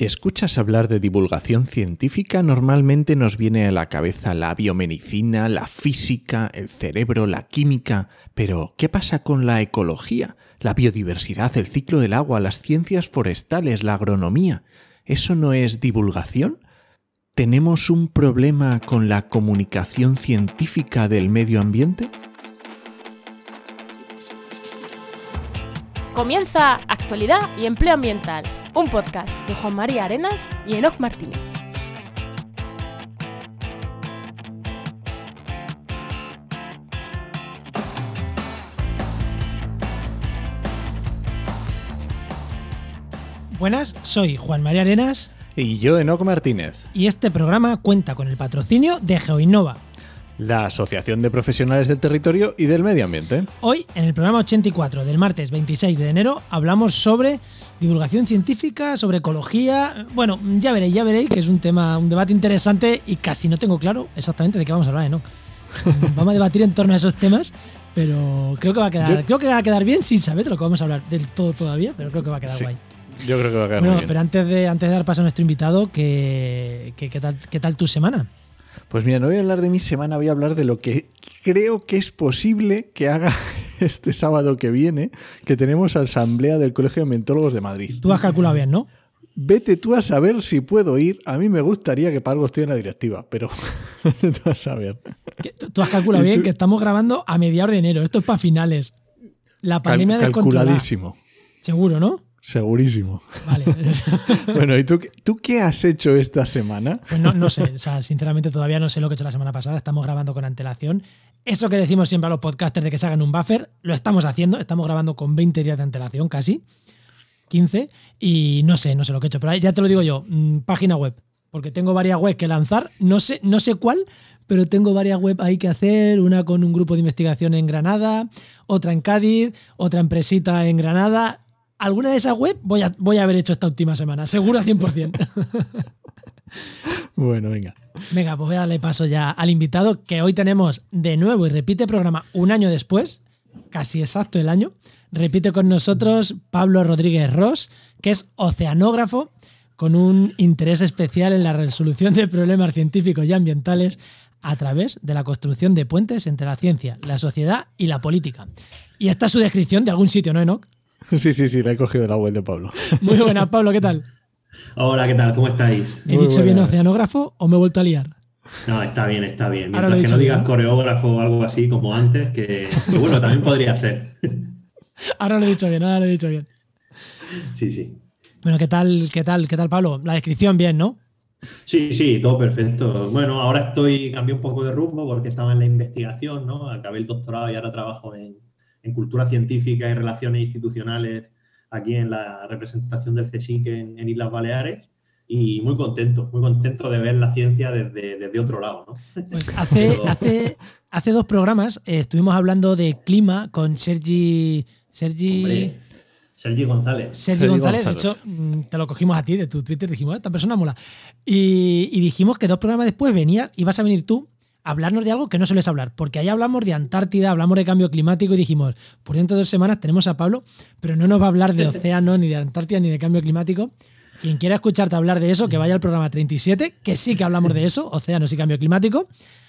Si escuchas hablar de divulgación científica, normalmente nos viene a la cabeza la biomedicina, la física, el cerebro, la química. Pero, ¿qué pasa con la ecología, la biodiversidad, el ciclo del agua, las ciencias forestales, la agronomía? ¿Eso no es divulgación? ¿Tenemos un problema con la comunicación científica del medio ambiente? Comienza Actualidad y Empleo Ambiental, un podcast de Juan María Arenas y Enoc Martínez. Buenas, soy Juan María Arenas Y yo, Enoc Martínez, y este programa cuenta con el patrocinio de GeoInnova. La Asociación de Profesionales del Territorio y del Medio Ambiente. Hoy, en el programa 84 del martes 26 de enero, hablamos sobre divulgación científica, sobre ecología. Bueno, ya veréis, ya veréis que es un tema, un debate interesante y casi no tengo claro exactamente de qué vamos a hablar, ¿no? Vamos a debatir en torno a esos temas, pero creo que va a quedar, Yo- creo que va a quedar bien sin saber de lo que vamos a hablar del todo todavía, pero creo que va a quedar Sí, guay. Yo creo que va a quedar Bueno, muy bien. pero antes de, antes de dar paso a nuestro invitado, ¿qué, qué, qué tal, ¿qué tal tu semana? Pues mira, no voy a hablar de mi semana, voy a hablar de lo que creo que es posible que haga este sábado que viene, que tenemos asamblea del Colegio de Mentólogos de Madrid. Tú has calculado bien, ¿no? Vete tú a saber si puedo ir. A mí me gustaría que para algo estoy en la directiva, pero tú a saber. Tú, has calculado ¿Y bien que estamos grabando a mediados de enero. Esto es para finales. La Cal- pandemia descontrolada. calculadísimo, Seguro, ¿no? Segurísimo. Vale. Bueno, ¿y tú, qué- tú qué has hecho esta semana? Pues no, no sé. O sea, sinceramente todavía no sé lo que he hecho la semana pasada. Estamos grabando con antelación. Eso que decimos siempre a los podcasters de que se hagan un buffer, lo estamos haciendo. Estamos grabando con 20 días de antelación casi. 15. Y no sé, no sé lo que he hecho. Pero ya te lo digo yo. mm, Página web. Porque tengo varias webs que lanzar. No sé, no sé cuál, pero tengo varias web ahí que hacer. Una con un grupo de investigación en Granada, otra en Cádiz, otra empresita en Granada. Alguna de esas web voy a, voy a haber hecho esta última semana. Seguro a 100%. Bueno, venga. Venga, pues voy a darle paso ya al invitado que hoy tenemos de nuevo y repite programa un año después, casi exacto el año. Repite con nosotros Pablo Rodríguez Ross, que es oceanógrafo con un interés especial en la resolución de problemas científicos y ambientales a través de la construcción de puentes entre la ciencia, la sociedad y la política. Y esta es su descripción de algún sitio, ¿no, Enoch? Sí, sí, sí, la he cogido de la web de Pablo. Muy buena, Pablo, ¿qué tal? Hola, ¿qué tal? ¿Cómo estáis? ¿He Muy dicho bien buenas. oceanógrafo o me he vuelto a liar? No, está bien, está bien. Mientras que no digas coreógrafo o algo así como antes, que, que bueno, también podría ser. Ahora lo he dicho bien, ahora lo he dicho bien. Sí, sí. Bueno, ¿qué tal, qué tal, qué tal, Pablo? La descripción bien, ¿no? Sí, sí, todo perfecto. Bueno, ahora estoy, cambié un poco de rumbo porque estaba en la investigación, ¿no? Acabé el doctorado y ahora trabajo en, en cultura científica y relaciones institucionales aquí en la representación del CSIC en, en Islas Baleares. Y muy contento, muy contento de ver la ciencia desde, desde otro lado, ¿no? Pues hace, Pero- hace, hace dos programas eh, estuvimos hablando de clima con Sergi. Sergi. Hombre, Sergi González. Sergi Sergi González, González. de hecho, mm, te lo cogimos a ti de tu Twitter, dijimos, "Ah, esta persona mola. Y, y dijimos que dos programas después venías, ibas a venir tú hablarnos de algo que no sueles hablar, porque ahí hablamos de Antártida, hablamos de cambio climático y dijimos, por dentro de dos semanas tenemos a Pablo, pero no nos va a hablar de océano, ni de Antártida, ni de cambio climático. Quien quiera escucharte hablar de eso, que vaya al programa 37, que sí que hablamos de eso, océanos y cambio climático.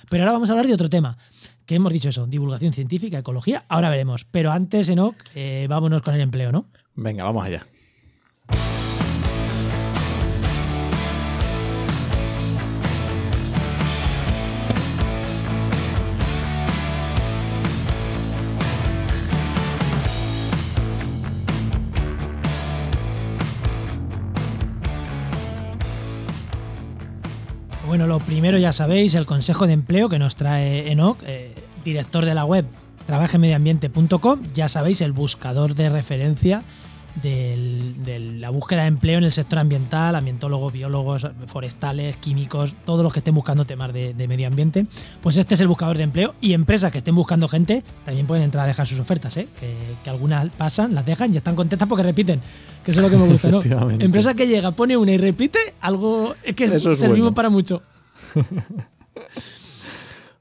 Pero ahora vamos a hablar de otro tema, que hemos dicho eso, divulgación científica, ecología, ahora veremos. Pero antes, Enoch, eh, vámonos con el empleo, ¿no? Venga, vamos allá. Bueno, lo primero ya sabéis, el consejo de empleo que nos trae Enoch, eh, director de la web trabajemediambiente.com, ya sabéis, el buscador de referencia del- de la búsqueda de empleo en el sector ambiental, ambientólogos, biólogos, forestales, químicos, todos los que estén buscando temas de, de medio ambiente, pues este es el buscador de empleo y empresas que estén buscando gente también pueden entrar a dejar sus ofertas, ¿eh? que, que algunas pasan, las dejan y están contentas porque repiten, que eso es lo que me gusta, ¿no? Empresa que llega, pone una y repite, algo es que Eso es servimos bueno. para mucho.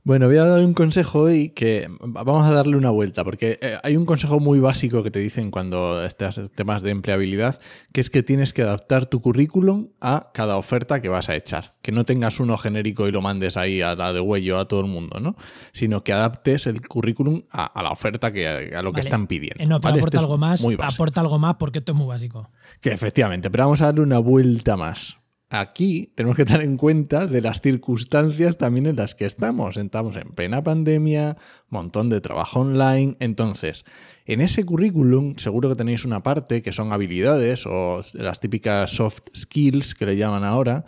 Bueno, voy a dar un consejo hoy que vamos a darle una vuelta, porque eh, hay un consejo muy básico que te dicen cuando estás temas de empleabilidad, que es que tienes que adaptar tu currículum a cada oferta que vas a echar. Que no tengas uno genérico y lo mandes ahí a la de huello a todo el mundo, ¿no? Sino que adaptes el currículum a, la oferta que a lo que están pidiendo. Eh, no, pero aporta algo más, aporta algo más porque esto es muy básico. Que efectivamente, pero vamos a darle una vuelta más aquí tenemos que tener en cuenta de las circunstancias también en las que estamos. Estamos en plena pandemia, montón de trabajo online. Entonces, en ese currículum seguro que tenéis una parte que son habilidades o las típicas soft skills que le llaman ahora.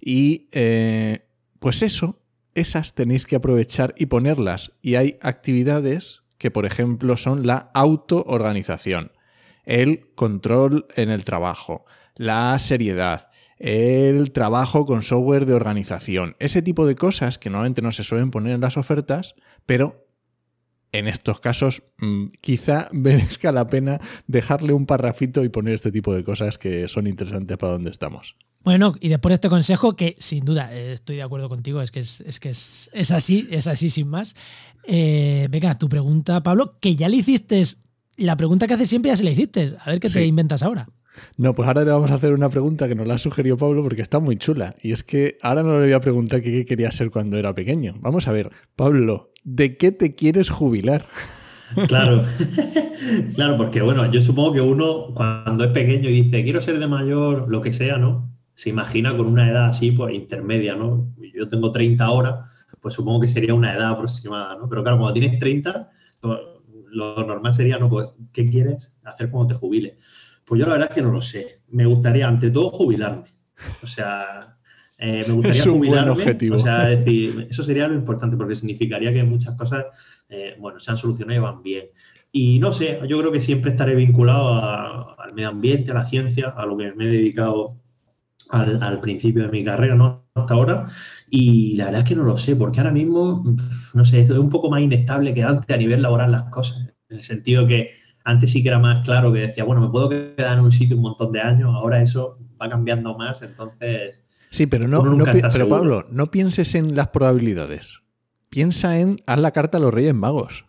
Y eh, pues eso, esas tenéis que aprovechar y ponerlas. Y hay actividades que, por ejemplo, son la autoorganización, el control en el trabajo, la seriedad, el trabajo con software de organización, ese tipo de cosas que normalmente no se suelen poner en las ofertas, pero en estos casos mm, quizá merezca la pena dejarle un parrafito y poner este tipo de cosas que son interesantes para donde estamos. Bueno, y después de este consejo, que sin duda eh, estoy de acuerdo contigo, es que es, que es, así, es así sin más. Eh, venga, tu pregunta, Pablo, que ya le hiciste, la pregunta que hace siempre ya se la hiciste. A ver qué te inventas ahora. No, pues ahora le vamos a hacer una pregunta que nos la ha sugerido Pablo porque está muy chula. Y es que ahora no le voy a preguntar qué quería ser cuando era pequeño. Vamos a ver, Pablo, ¿de qué te quieres jubilar? Claro, claro, porque bueno, yo supongo que uno cuando es pequeño y dice quiero ser de mayor, lo que sea, ¿no? Se imagina con una edad así, pues intermedia, ¿no? Yo tengo 30 horas, pues supongo que sería una edad aproximada, ¿no? Pero claro, cuando tienes 30, pues, lo normal sería, ¿no? Pues, ¿qué quieres hacer cuando te jubiles? Pues yo la verdad es que no lo sé. Me gustaría, ante todo, jubilarme. O sea, eh, me gustaría jubilarme. O sea, decir, eso sería lo importante porque significaría que muchas cosas, eh, bueno, se han solucionado y van bien. Y no sé, yo creo que siempre estaré vinculado al medio ambiente, a la ciencia, a lo que me he dedicado al, principio de mi carrera, ¿no? Hasta ahora. Y la verdad es que no lo sé, porque ahora mismo, no sé, es un poco más inestable que antes a nivel laboral las cosas. En el sentido que antes sí que era más claro que decía, bueno, me puedo quedar en un sitio un montón de años, ahora eso va cambiando más, entonces... Sí, pero no, pero Pablo, no pienses en las probabilidades. Piensa en haz la carta a los Reyes Magos.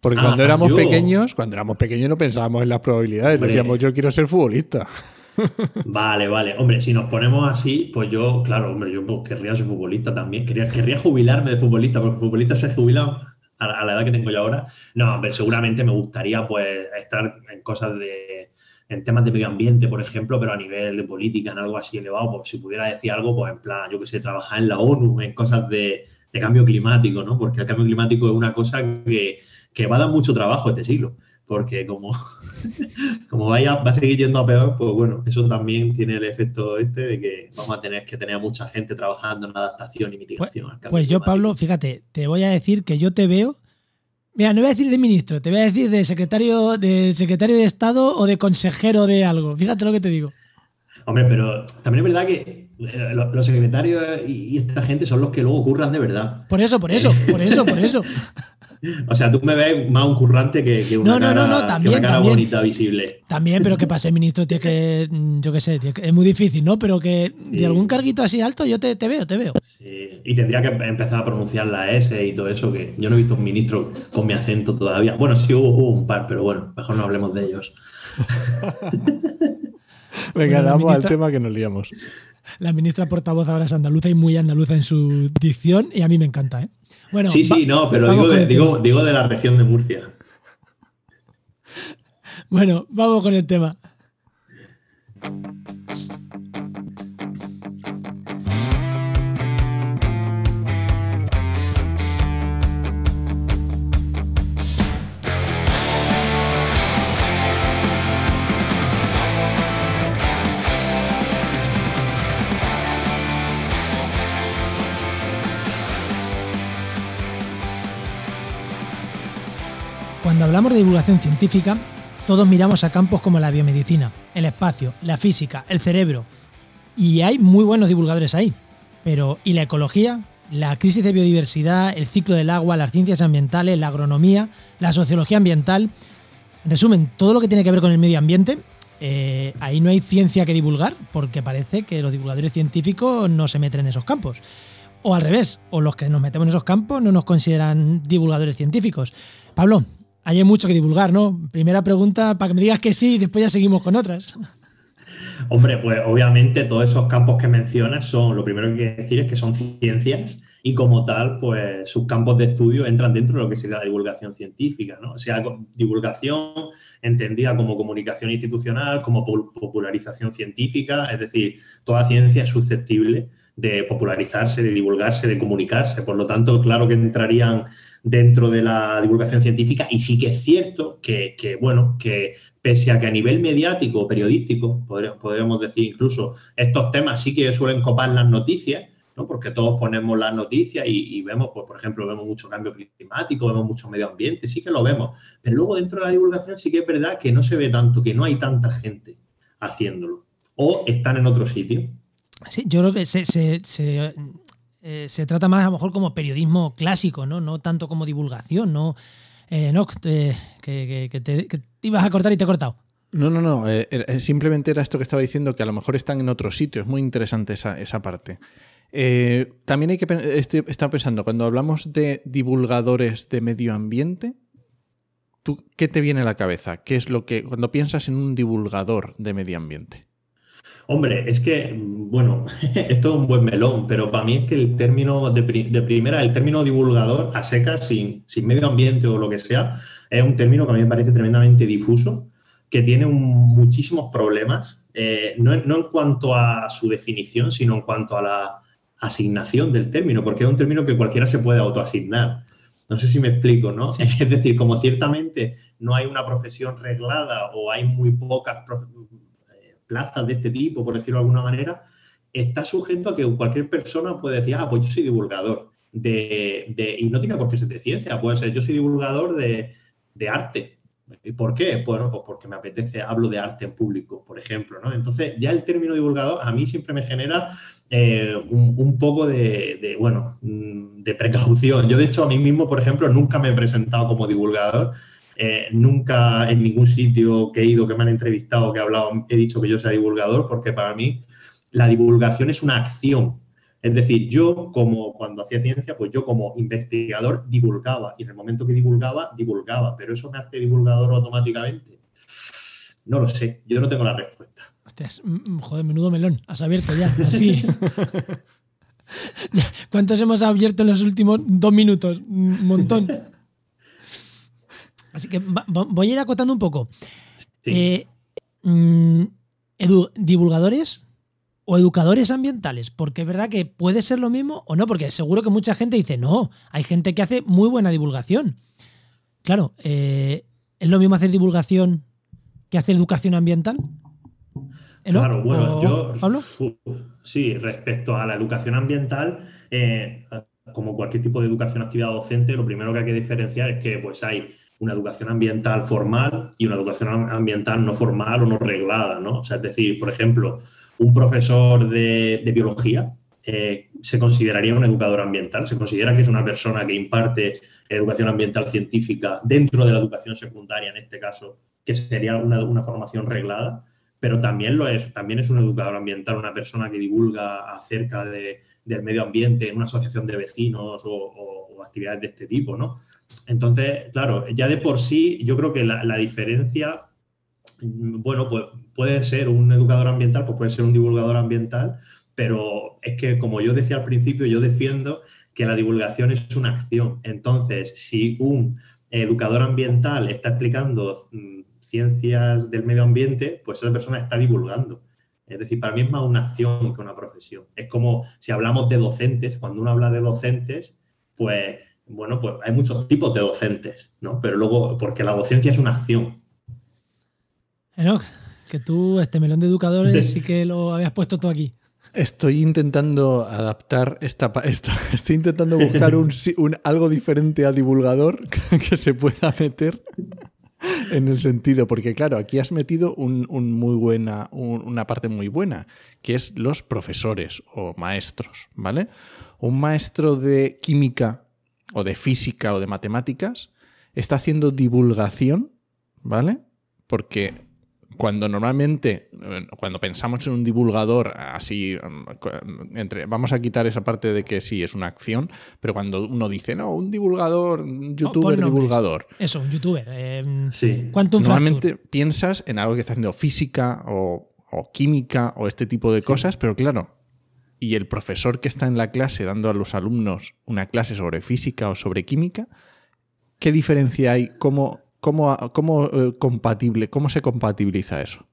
Porque ah, cuando éramos pequeños, cuando éramos pequeños no pensábamos en las probabilidades, decíamos yo quiero ser futbolista. Vale, vale. Hombre, si nos ponemos así, pues yo, claro, hombre, yo pues, querría ser futbolista también. Querría, querría jubilarme de futbolista, porque futbolistas se jubilan a, la edad que tengo yo ahora, no, pero seguramente me gustaría pues estar en cosas de, en temas de medio ambiente, por ejemplo, pero a nivel de política, en algo así elevado, pues si pudiera decir algo, pues en plan, yo que sé, trabajar en la ONU, en cosas de, cambio climático, ¿no? Porque el cambio climático es una cosa que, que va a dar mucho trabajo este siglo porque como, como vaya, va a seguir yendo a peor, pues bueno, eso también tiene el efecto este de que vamos a tener que tener a mucha gente trabajando en adaptación y mitigación. Pues, pues yo, Pablo, fíjate, te voy a decir que yo te veo. Mira, no voy a decir de ministro, te voy a decir de secretario, de secretario de Estado o de consejero de algo. Fíjate lo que te digo. Hombre, pero también es verdad que eh, los secretarios y esta gente son los que luego curran de verdad. Por eso, por eso, por eso, por eso. O sea, tú me ves más un currante que, una, no, no, no, también, bonita, visible. También, pero que para ser ministro tiene que, yo qué sé, es muy difícil, ¿no? Pero que de algún carguito así alto yo te, veo, te veo. Sí, y tendría que empezar a pronunciar la S y todo eso, que yo no he visto un ministro con mi acento todavía. Bueno, sí hubo, un par, pero bueno, mejor no hablemos de ellos. Venga, damos al tema que nos liamos. La ministra portavoz ahora es andaluza y muy andaluza en su dicción y a mí me encanta, ¿eh? Sí, sí, no, pero digo de, digo, digo de la región de Murcia. Bueno, vamos con el tema. Hablamos de divulgación científica, todos miramos a campos como la biomedicina, el espacio, la física, el cerebro. Y hay muy buenos divulgadores ahí. Pero, ¿y la ecología? La crisis de biodiversidad, el ciclo del agua, las ciencias ambientales, la agronomía, la sociología ambiental. En resumen, todo lo que tiene que ver con el medio ambiente, eh, ahí no hay ciencia que divulgar, porque parece que los divulgadores científicos no se meten en esos campos. o al revés, o los que nos metemos en esos campos no nos consideran divulgadores científicos. Pablo, hay mucho que divulgar, ¿no? Primera pregunta para que me digas que sí y después ya seguimos con otras. Hombre, pues obviamente todos esos campos que mencionas son, lo primero que hay decir es que son ciencias y como tal, pues sus campos de estudio entran dentro de lo que sería la divulgación científica, ¿no? O sea, divulgación entendida como comunicación institucional, como popularización científica, es decir, toda ciencia es susceptible de popularizarse, de divulgarse, de comunicarse. Por lo tanto, claro que entrarían dentro de la divulgación científica y sí que es cierto que, bueno, que pese a que a nivel mediático, periodístico, podríamos decir incluso, estos temas sí que suelen copar las noticias, ¿no? porque todos ponemos las noticias y, vemos, pues, por ejemplo, vemos mucho cambio climático, vemos mucho medio ambiente, sí que lo vemos, pero luego dentro de la divulgación sí que es verdad que no se ve tanto, que no hay tanta gente haciéndolo o están en otro sitio. Sí, yo creo que se, eh, se, trata más a lo mejor como periodismo clásico, ¿no? No tanto como divulgación, ¿no? Eh, no, que, te, ibas a cortar y te he cortado. No, no, no. Eh, simplemente era esto que estaba diciendo, que a lo mejor están en otro sitio. Es muy interesante esa, esa parte. también hay que estoy, pensando, cuando hablamos de divulgadores de medio ambiente, ¿tú, ¿qué te viene a la cabeza? ¿Qué es lo que, cuando piensas en un divulgador de medio ambiente? Hombre, es que, bueno, esto es un buen melón, pero para mí es que el término de, primera, el término divulgador a secas, sin, sin, medio ambiente o lo que sea, es un término que a mí me parece tremendamente difuso, que tiene muchísimos problemas, eh, no, en cuanto a su definición, sino en cuanto a la asignación del término, porque es un término que cualquiera se puede autoasignar. No sé si me explico, ¿no? Es decir, como ciertamente no hay una profesión reglada o hay muy pocas plazas de este tipo, por decirlo de alguna manera, está sujeto a que cualquier persona puede decir, ah, pues yo soy divulgador. De, y no tiene por qué ser de ciencia, puede ser yo soy divulgador de, arte. ¿Y por qué? Bueno, pues porque me apetece, hablo de arte en público, por ejemplo, ¿no? Entonces, ya el término divulgador a mí siempre me genera eh, un, poco de, bueno, mm, de precaución. Yo, de hecho, a mí mismo, por ejemplo, nunca me he presentado como divulgador, eh, nunca en ningún sitio que he ido, que me han entrevistado, que he hablado, he dicho que yo sea divulgador, porque para mí la divulgación es una acción. Es decir, yo como cuando hacía ciencia, pues yo como investigador divulgaba y en el momento que divulgaba, divulgaba, pero eso me hace divulgador automáticamente. No lo sé, yo no tengo la respuesta. Hostias, joder, menudo melón, has abierto ya, así. ¿Cuántos hemos abierto en los últimos dos minutos? Un montón. Así que voy a ir acotando un poco. Eh, mm, divulgadores o educadores ambientales, porque es verdad que puede ser lo mismo o no, porque seguro que mucha gente dice, no, hay gente que hace muy buena divulgación. Claro, eh, ¿es lo mismo hacer divulgación que hacer educación ambiental? Claro, bueno, yo. Sí, respecto a la educación ambiental, eh, como cualquier tipo de educación, actividad docente, lo primero que hay que diferenciar es que pues hay una educación ambiental formal y una educación ambiental no formal o no reglada, ¿no? O sea, es decir, por ejemplo, un profesor de, biología eh, se consideraría un educador ambiental, se considera que es una persona que imparte educación ambiental científica dentro de la educación secundaria, en este caso, que sería una, formación reglada, pero también lo es, también es un educador ambiental, una persona que divulga acerca del medio ambiente en una asociación de vecinos o actividades de este tipo, ¿no? Entonces, claro, ya de por sí, yo creo que la, diferencia, bueno, pues puede ser un educador ambiental, pues puede ser un divulgador ambiental, pero es que, como yo decía al principio, yo defiendo que la divulgación es una acción. Entonces, si un educador ambiental está explicando mm, ciencias del medio ambiente, pues esa persona está divulgando. Es decir, para mí es más una acción que una profesión. Es como si hablamos de docentes, cuando uno habla de docentes, pues bueno, pues hay muchos tipos de docentes, ¿no? Pero luego, porque la docencia es una acción. Enoch, que tú, este melón de educadores, sí que lo habías puesto tú aquí. Estoy intentando adaptar esta, esta estoy intentando buscar un, algo diferente a divulgador que se pueda meter en el sentido, porque claro, aquí has metido un, muy buena, una parte muy buena, que es los profesores o maestros, ¿vale? Un maestro de química o de física o de matemáticas está haciendo divulgación, ¿vale? Porque cuando normalmente, eh, cuando pensamos en un divulgador así, mm, entre, vamos a quitar esa parte de que sí, es una acción, pero cuando uno dice, no, un divulgador, un youtuber divulgador. Eso, un youtuber. Eh, sí. Normalmente piensas en algo que está haciendo física o, química o este tipo de cosas, pero claro, y el profesor que está en la clase dando a los alumnos una clase sobre física o sobre química, ¿qué diferencia hay? ¿Cómo, cómo, cómo eh, compatible, cómo se compatibiliza eso?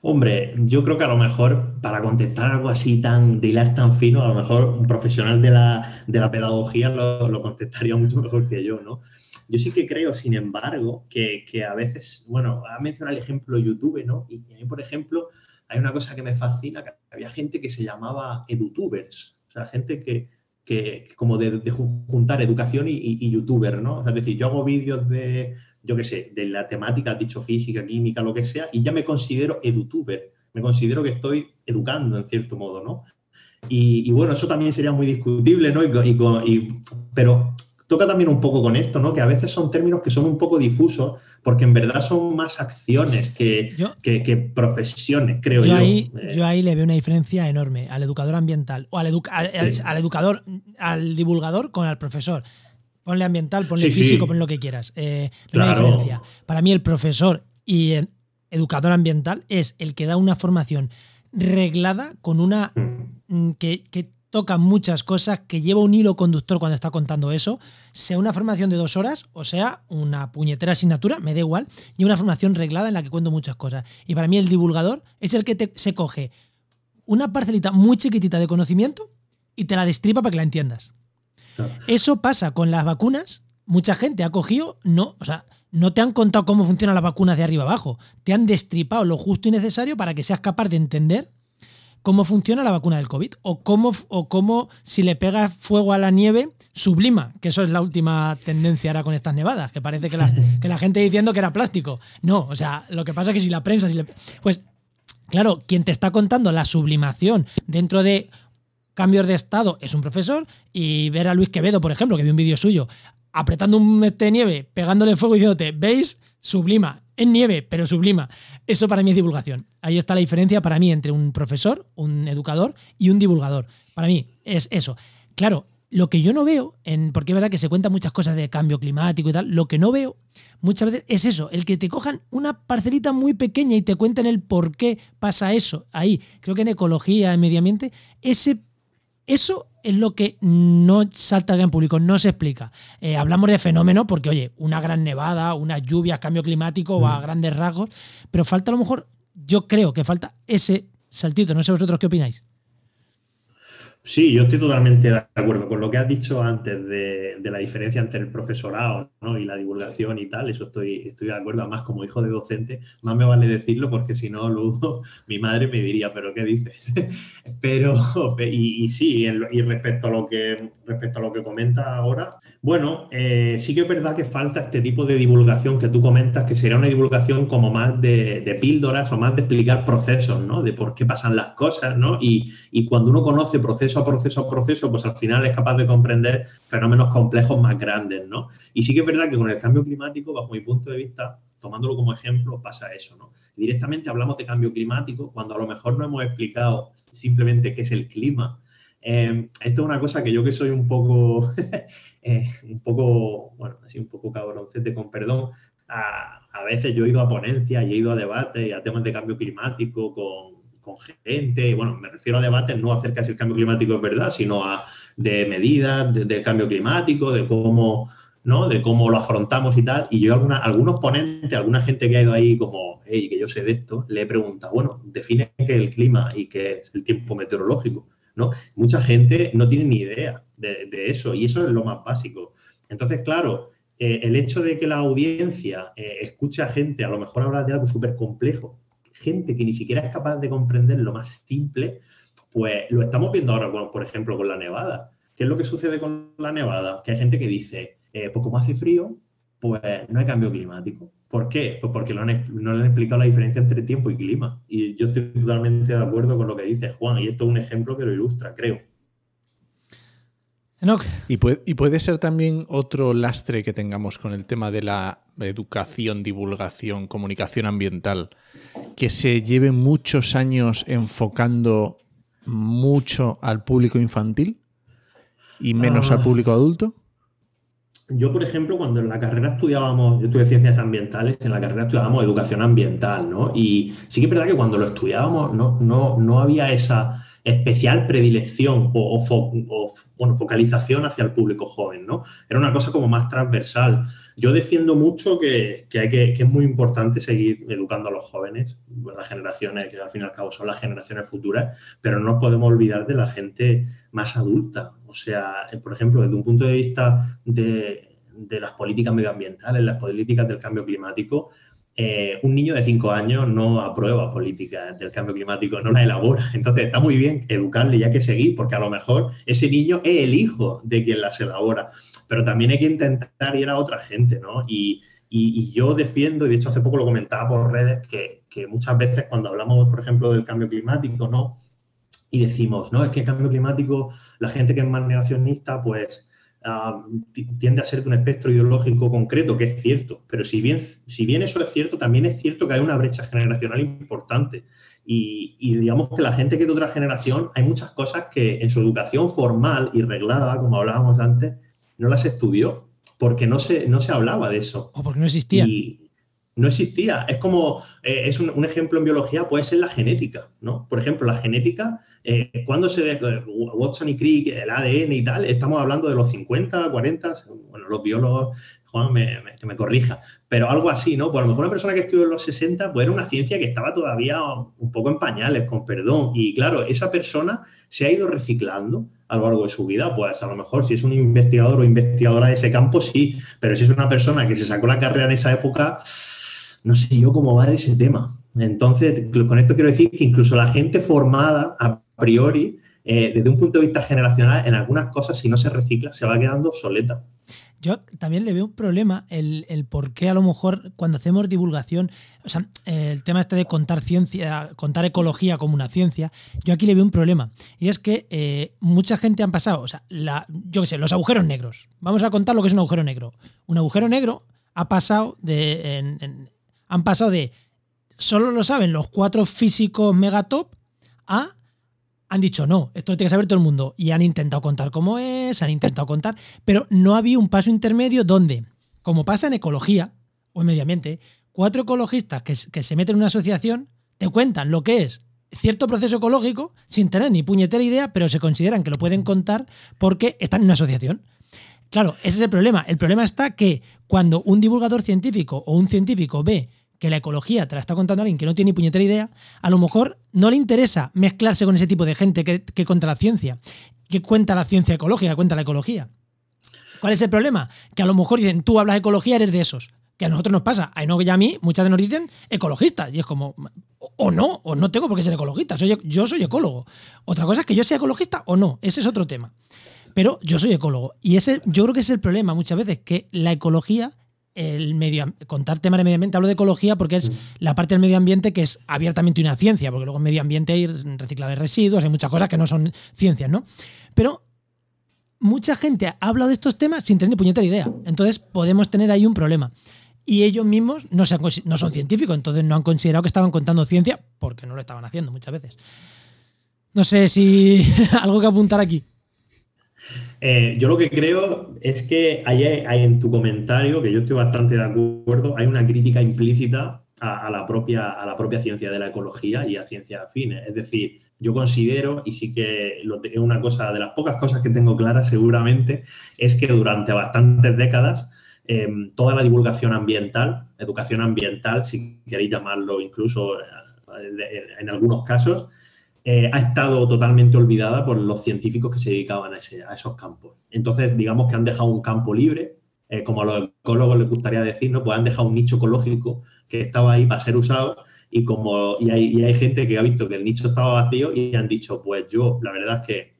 Hombre, yo creo que a lo mejor para contestar algo así tan de hilar tan fino, a lo mejor un profesional de la, pedagogía lo, contestaría mucho mejor que yo, ¿no? Yo sí que creo, sin embargo, que, a veces, bueno, ha mencionado el ejemplo YouTube, ¿no? Y a mí, por ejemplo, hay una cosa que me fascina, que había gente que se llamaba edutubers, o sea, gente que, que como de, juntar educación y, youtuber, ¿no? Es decir, yo hago vídeos de, yo qué sé, de la temática, dicho física, química, lo que sea, y ya me considero edutuber, me considero que estoy educando en cierto modo, ¿no? Y, bueno, eso también sería muy discutible, ¿no? Pero toca también un poco con esto, ¿no? Que a veces son términos que son un poco difusos, porque en verdad son más acciones que, que, profesiones, creo yo. Ahí, eh, yo ahí le veo una diferencia enorme al educador ambiental o al, al, educador, al divulgador con al profesor. Ponle ambiental, ponle físico, ponle lo que quieras. Eh, una diferencia. Para mí, el profesor y el educador ambiental es el que da una formación reglada con una. Mm, que, que toca muchas cosas, que lleva un hilo conductor cuando está contando eso, sea una formación de dos horas o sea una puñetera asignatura, me da igual, y una formación reglada en la que cuento muchas cosas. Y para mí el divulgador es el que te, se coge una parcelita muy chiquitita de conocimiento y te la destripa para que la entiendas. Eso pasa con las vacunas. Mucha gente ha cogido, no, o sea, no te han contado cómo funciona la vacuna de arriba abajo. Te han destripado lo justo y necesario para que seas capaz de entender cómo funciona la vacuna del COVID o cómo, o cómo si le pega fuego a la nieve sublima, que eso es la última tendencia ahora con estas nevadas, que parece que la, que la gente diciendo que era plástico. No, o sea, lo que pasa es que si la prensa, si le, pues claro, quien te está contando la sublimación dentro de cambios de estado es un profesor y ver a Luis Quevedo, por ejemplo, que vi un vídeo suyo, apretando un mete de nieve, pegándole fuego y diciéndote, ¿veis? Sublima en nieve, pero sublima. Eso para mí es divulgación. Ahí está la diferencia para mí entre un profesor, un educador y un divulgador. Para mí es eso. Claro, lo que yo no veo, en, porque es verdad que se cuentan muchas cosas de cambio climático y tal, lo que no veo muchas veces es eso, el que te cojan una parcelita muy pequeña y te cuenten el por qué pasa eso ahí. Creo que en ecología, en medio ambiente, ese, eso es lo que no salta al gran público, no se explica. Eh, hablamos de fenómeno porque, oye, una gran nevada, una lluvia, cambio climático va a mm. grandes rasgos, pero falta a lo mejor, yo creo que falta ese saltito. No sé vosotros qué opináis. Sí, yo estoy totalmente de acuerdo con lo que has dicho antes de, la diferencia entre el profesorado y la divulgación y tal. Eso estoy, de acuerdo. Además, como hijo de docente, más me vale decirlo porque si no, luego mi madre me diría, ¿pero qué dices? Pero, y, sí, y respecto a lo que respecto a lo que comenta ahora, bueno, eh, sí que es verdad que falta este tipo de divulgación que tú comentas, que sería una divulgación como más de, píldoras o más de explicar procesos, ¿no? De por qué pasan las cosas, ¿no? Y cuando uno conoce procesos proceso a proceso, pues al final es capaz de comprender fenómenos complejos más grandes, ¿no? Y sí que es verdad que con el cambio climático, bajo mi punto de vista, tomándolo como ejemplo, pasa eso, ¿no? Directamente hablamos de cambio climático cuando a lo mejor no hemos explicado simplemente qué es el clima. Eh, esto es una cosa que yo que soy un poco, eh, un poco, bueno, así un poco cabroncete, con perdón, a, a, veces yo he ido a ponencias y he ido a debates y a temas de cambio climático con, con gente, bueno, me refiero a debates no acerca si el cambio climático es verdad, sino a de medidas del cambio climático, de cómo, ¿no? de cómo lo afrontamos y tal. Y yo a algunos ponentes, alguna gente que ha ido ahí como, hey, que yo sé de esto, le he preguntado, bueno, define qué es el clima y qué es el tiempo meteorológico. ¿no? Mucha gente no tiene ni idea de, eso y eso es lo más básico. Entonces, claro, eh, el hecho de que la audiencia eh, escuche a gente, a lo mejor hablar de algo súper complejo, gente que ni siquiera es capaz de comprender lo más simple, pues lo estamos viendo ahora, por ejemplo, con la nevada. ¿Qué es lo que sucede con la nevada? Que hay gente que dice, eh, pues como hace frío, pues no hay cambio climático. ¿Por qué? Pues porque no le han explicado la diferencia entre tiempo y clima. Y yo estoy totalmente de acuerdo con lo que dice Juan, y esto es un ejemplo que lo ilustra, creo. Y puede, y puede ser también otro lastre que tengamos con el tema de la educación, divulgación, comunicación ambiental, que se lleve muchos años enfocando mucho al público infantil y menos al Ah. público adulto? Yo, por ejemplo, cuando en la carrera estudiábamos, yo estudié ciencias ambientales, en la carrera estudiábamos educación ambiental, ¿no? Y sí que es verdad que cuando lo estudiábamos no, no, no había esa especial predilección o, o fo- o, bueno, focalización hacia el público joven, ¿no? Era una cosa como más transversal. Yo defiendo mucho que, que hay que, que es muy importante seguir educando a los jóvenes, las generaciones, que al fin y al cabo son las generaciones futuras, pero no nos podemos olvidar de la gente más adulta. O sea, eh, por ejemplo, desde un punto de vista de, de las políticas medioambientales, las políticas del cambio climático, eh, un niño de 5 años no aprueba políticas del cambio climático, no las elabora. Entonces está muy bien educarle y hay que seguir, porque a lo mejor ese niño es el hijo de quien las elabora. Pero también hay que intentar ir a otra gente, ¿no? Y, y- y yo defiendo, y de hecho hace poco lo comentaba por redes, que, que muchas veces cuando hablamos, por ejemplo, del cambio climático, ¿no? Y decimos, no, es que el cambio climático, la gente que es más negacionista, pues ti- tiende a ser de un espectro ideológico concreto, que es cierto. Pero si bien, si bien eso es cierto, también es cierto que hay una brecha generacional importante. Y, y digamos que la gente que es de otra generación, hay muchas cosas que en su educación formal y reglada, como hablábamos antes, no las estudió, porque no se, no se hablaba de eso. O porque no existía. Y no existía. Es como, eh, es un, un ejemplo en biología, puede ser la genética, ¿no? Por ejemplo, la genética, eh, cuando se, eh, Watson y Crick, el ADN y tal, estamos hablando de los 50, 40, bueno, los biólogos, Juan me, me- que me corrija, pero algo así, ¿no? Pues a lo mejor una persona que estudió en los 60, pues era una ciencia que estaba todavía un poco en pañales, con perdón. Y claro, esa persona se ha ido reciclando a lo largo de su vida, pues a lo mejor si es un investigador o investigadora de ese campo, sí, pero si es una persona que se sacó la carrera en esa época, no sé yo cómo va de ese tema. Entonces, con esto quiero decir que incluso la gente formada a priori, eh, desde un punto de vista generacional, en algunas cosas, si no se recicla, se va quedando obsoleta. Yo también le veo un problema el, el por qué a lo mejor cuando hacemos divulgación, o sea, el tema este de contar ciencia, contar ecología como una ciencia, yo aquí le veo un problema. Y es que eh, mucha gente han pasado, o sea, la, yo qué sé, los agujeros negros. Vamos a contar lo que es un agujero negro. Un agujero negro ha pasado de. han pasado de. Solo lo saben los cuatro físicos megatop a han dicho no, esto lo tiene que saber todo el mundo. Y han intentado contar cómo es, han intentado contar, pero no había un paso intermedio donde, como pasa en ecología o en medio ambiente, cuatro ecologistas que, que se meten en una asociación te cuentan lo que es cierto proceso ecológico sin tener ni puñetera idea, pero se consideran que lo pueden contar porque están en una asociación. Claro, ese es el problema. El problema está que cuando un divulgador científico o un científico ve que la ecología te la está contando alguien que no tiene ni puñetera idea, a lo mejor no le interesa mezclarse con ese tipo de gente que, que cuenta la ciencia, que cuenta la ciencia ecológica, cuenta la ecología. ¿Cuál es el problema? Que a lo mejor dicen, tú hablas ecología, eres de esos. Que a nosotros nos pasa. A Enoch y a mí muchas veces nos dicen ecologistas. Y es como, o, o no, o no tengo por qué ser ecologista. Soy, yo soy ecólogo. Otra cosa es que yo sea ecologista o no. Ese es otro tema. Pero yo soy ecólogo. Y ese, yo creo que ese es el problema muchas veces, que la ecología, el medio, contar temas de medio ambiente, hablo de ecología porque es la parte del medio ambiente que es abiertamente una ciencia, porque luego en medio ambiente hay reciclado de residuos, hay muchas cosas que no son ciencias, ¿no? Pero mucha gente ha hablado de estos temas sin tener ni puñetera idea. Entonces podemos tener ahí un problema. Y ellos mismos no, se han no son científicos, entonces no han considerado que estaban contando ciencia porque no lo estaban haciendo muchas veces. No sé si algo que apuntar aquí. Eh, yo lo que creo es que hay, hay en tu comentario, que yo estoy bastante de acuerdo, hay una crítica implícita a, la propia, a la propia ciencia de la ecología y a ciencias afines. Es decir, yo considero, y sí que es una cosa de las pocas cosas que tengo claras seguramente, es que durante bastantes décadas eh, toda la divulgación ambiental, educación ambiental, si queréis llamarlo incluso eh, en algunos casos, eh, ha estado totalmente olvidada por los científicos que se dedicaban a, ese- a esos campos. Entonces, digamos que han dejado un campo libre, eh, como a los ecólogos les gustaría decir, ¿no? pues han dejado un nicho ecológico que estaba ahí para ser usado y, como, y, hay, y hay gente que ha visto que el nicho estaba vacío y han dicho, pues yo, la verdad es que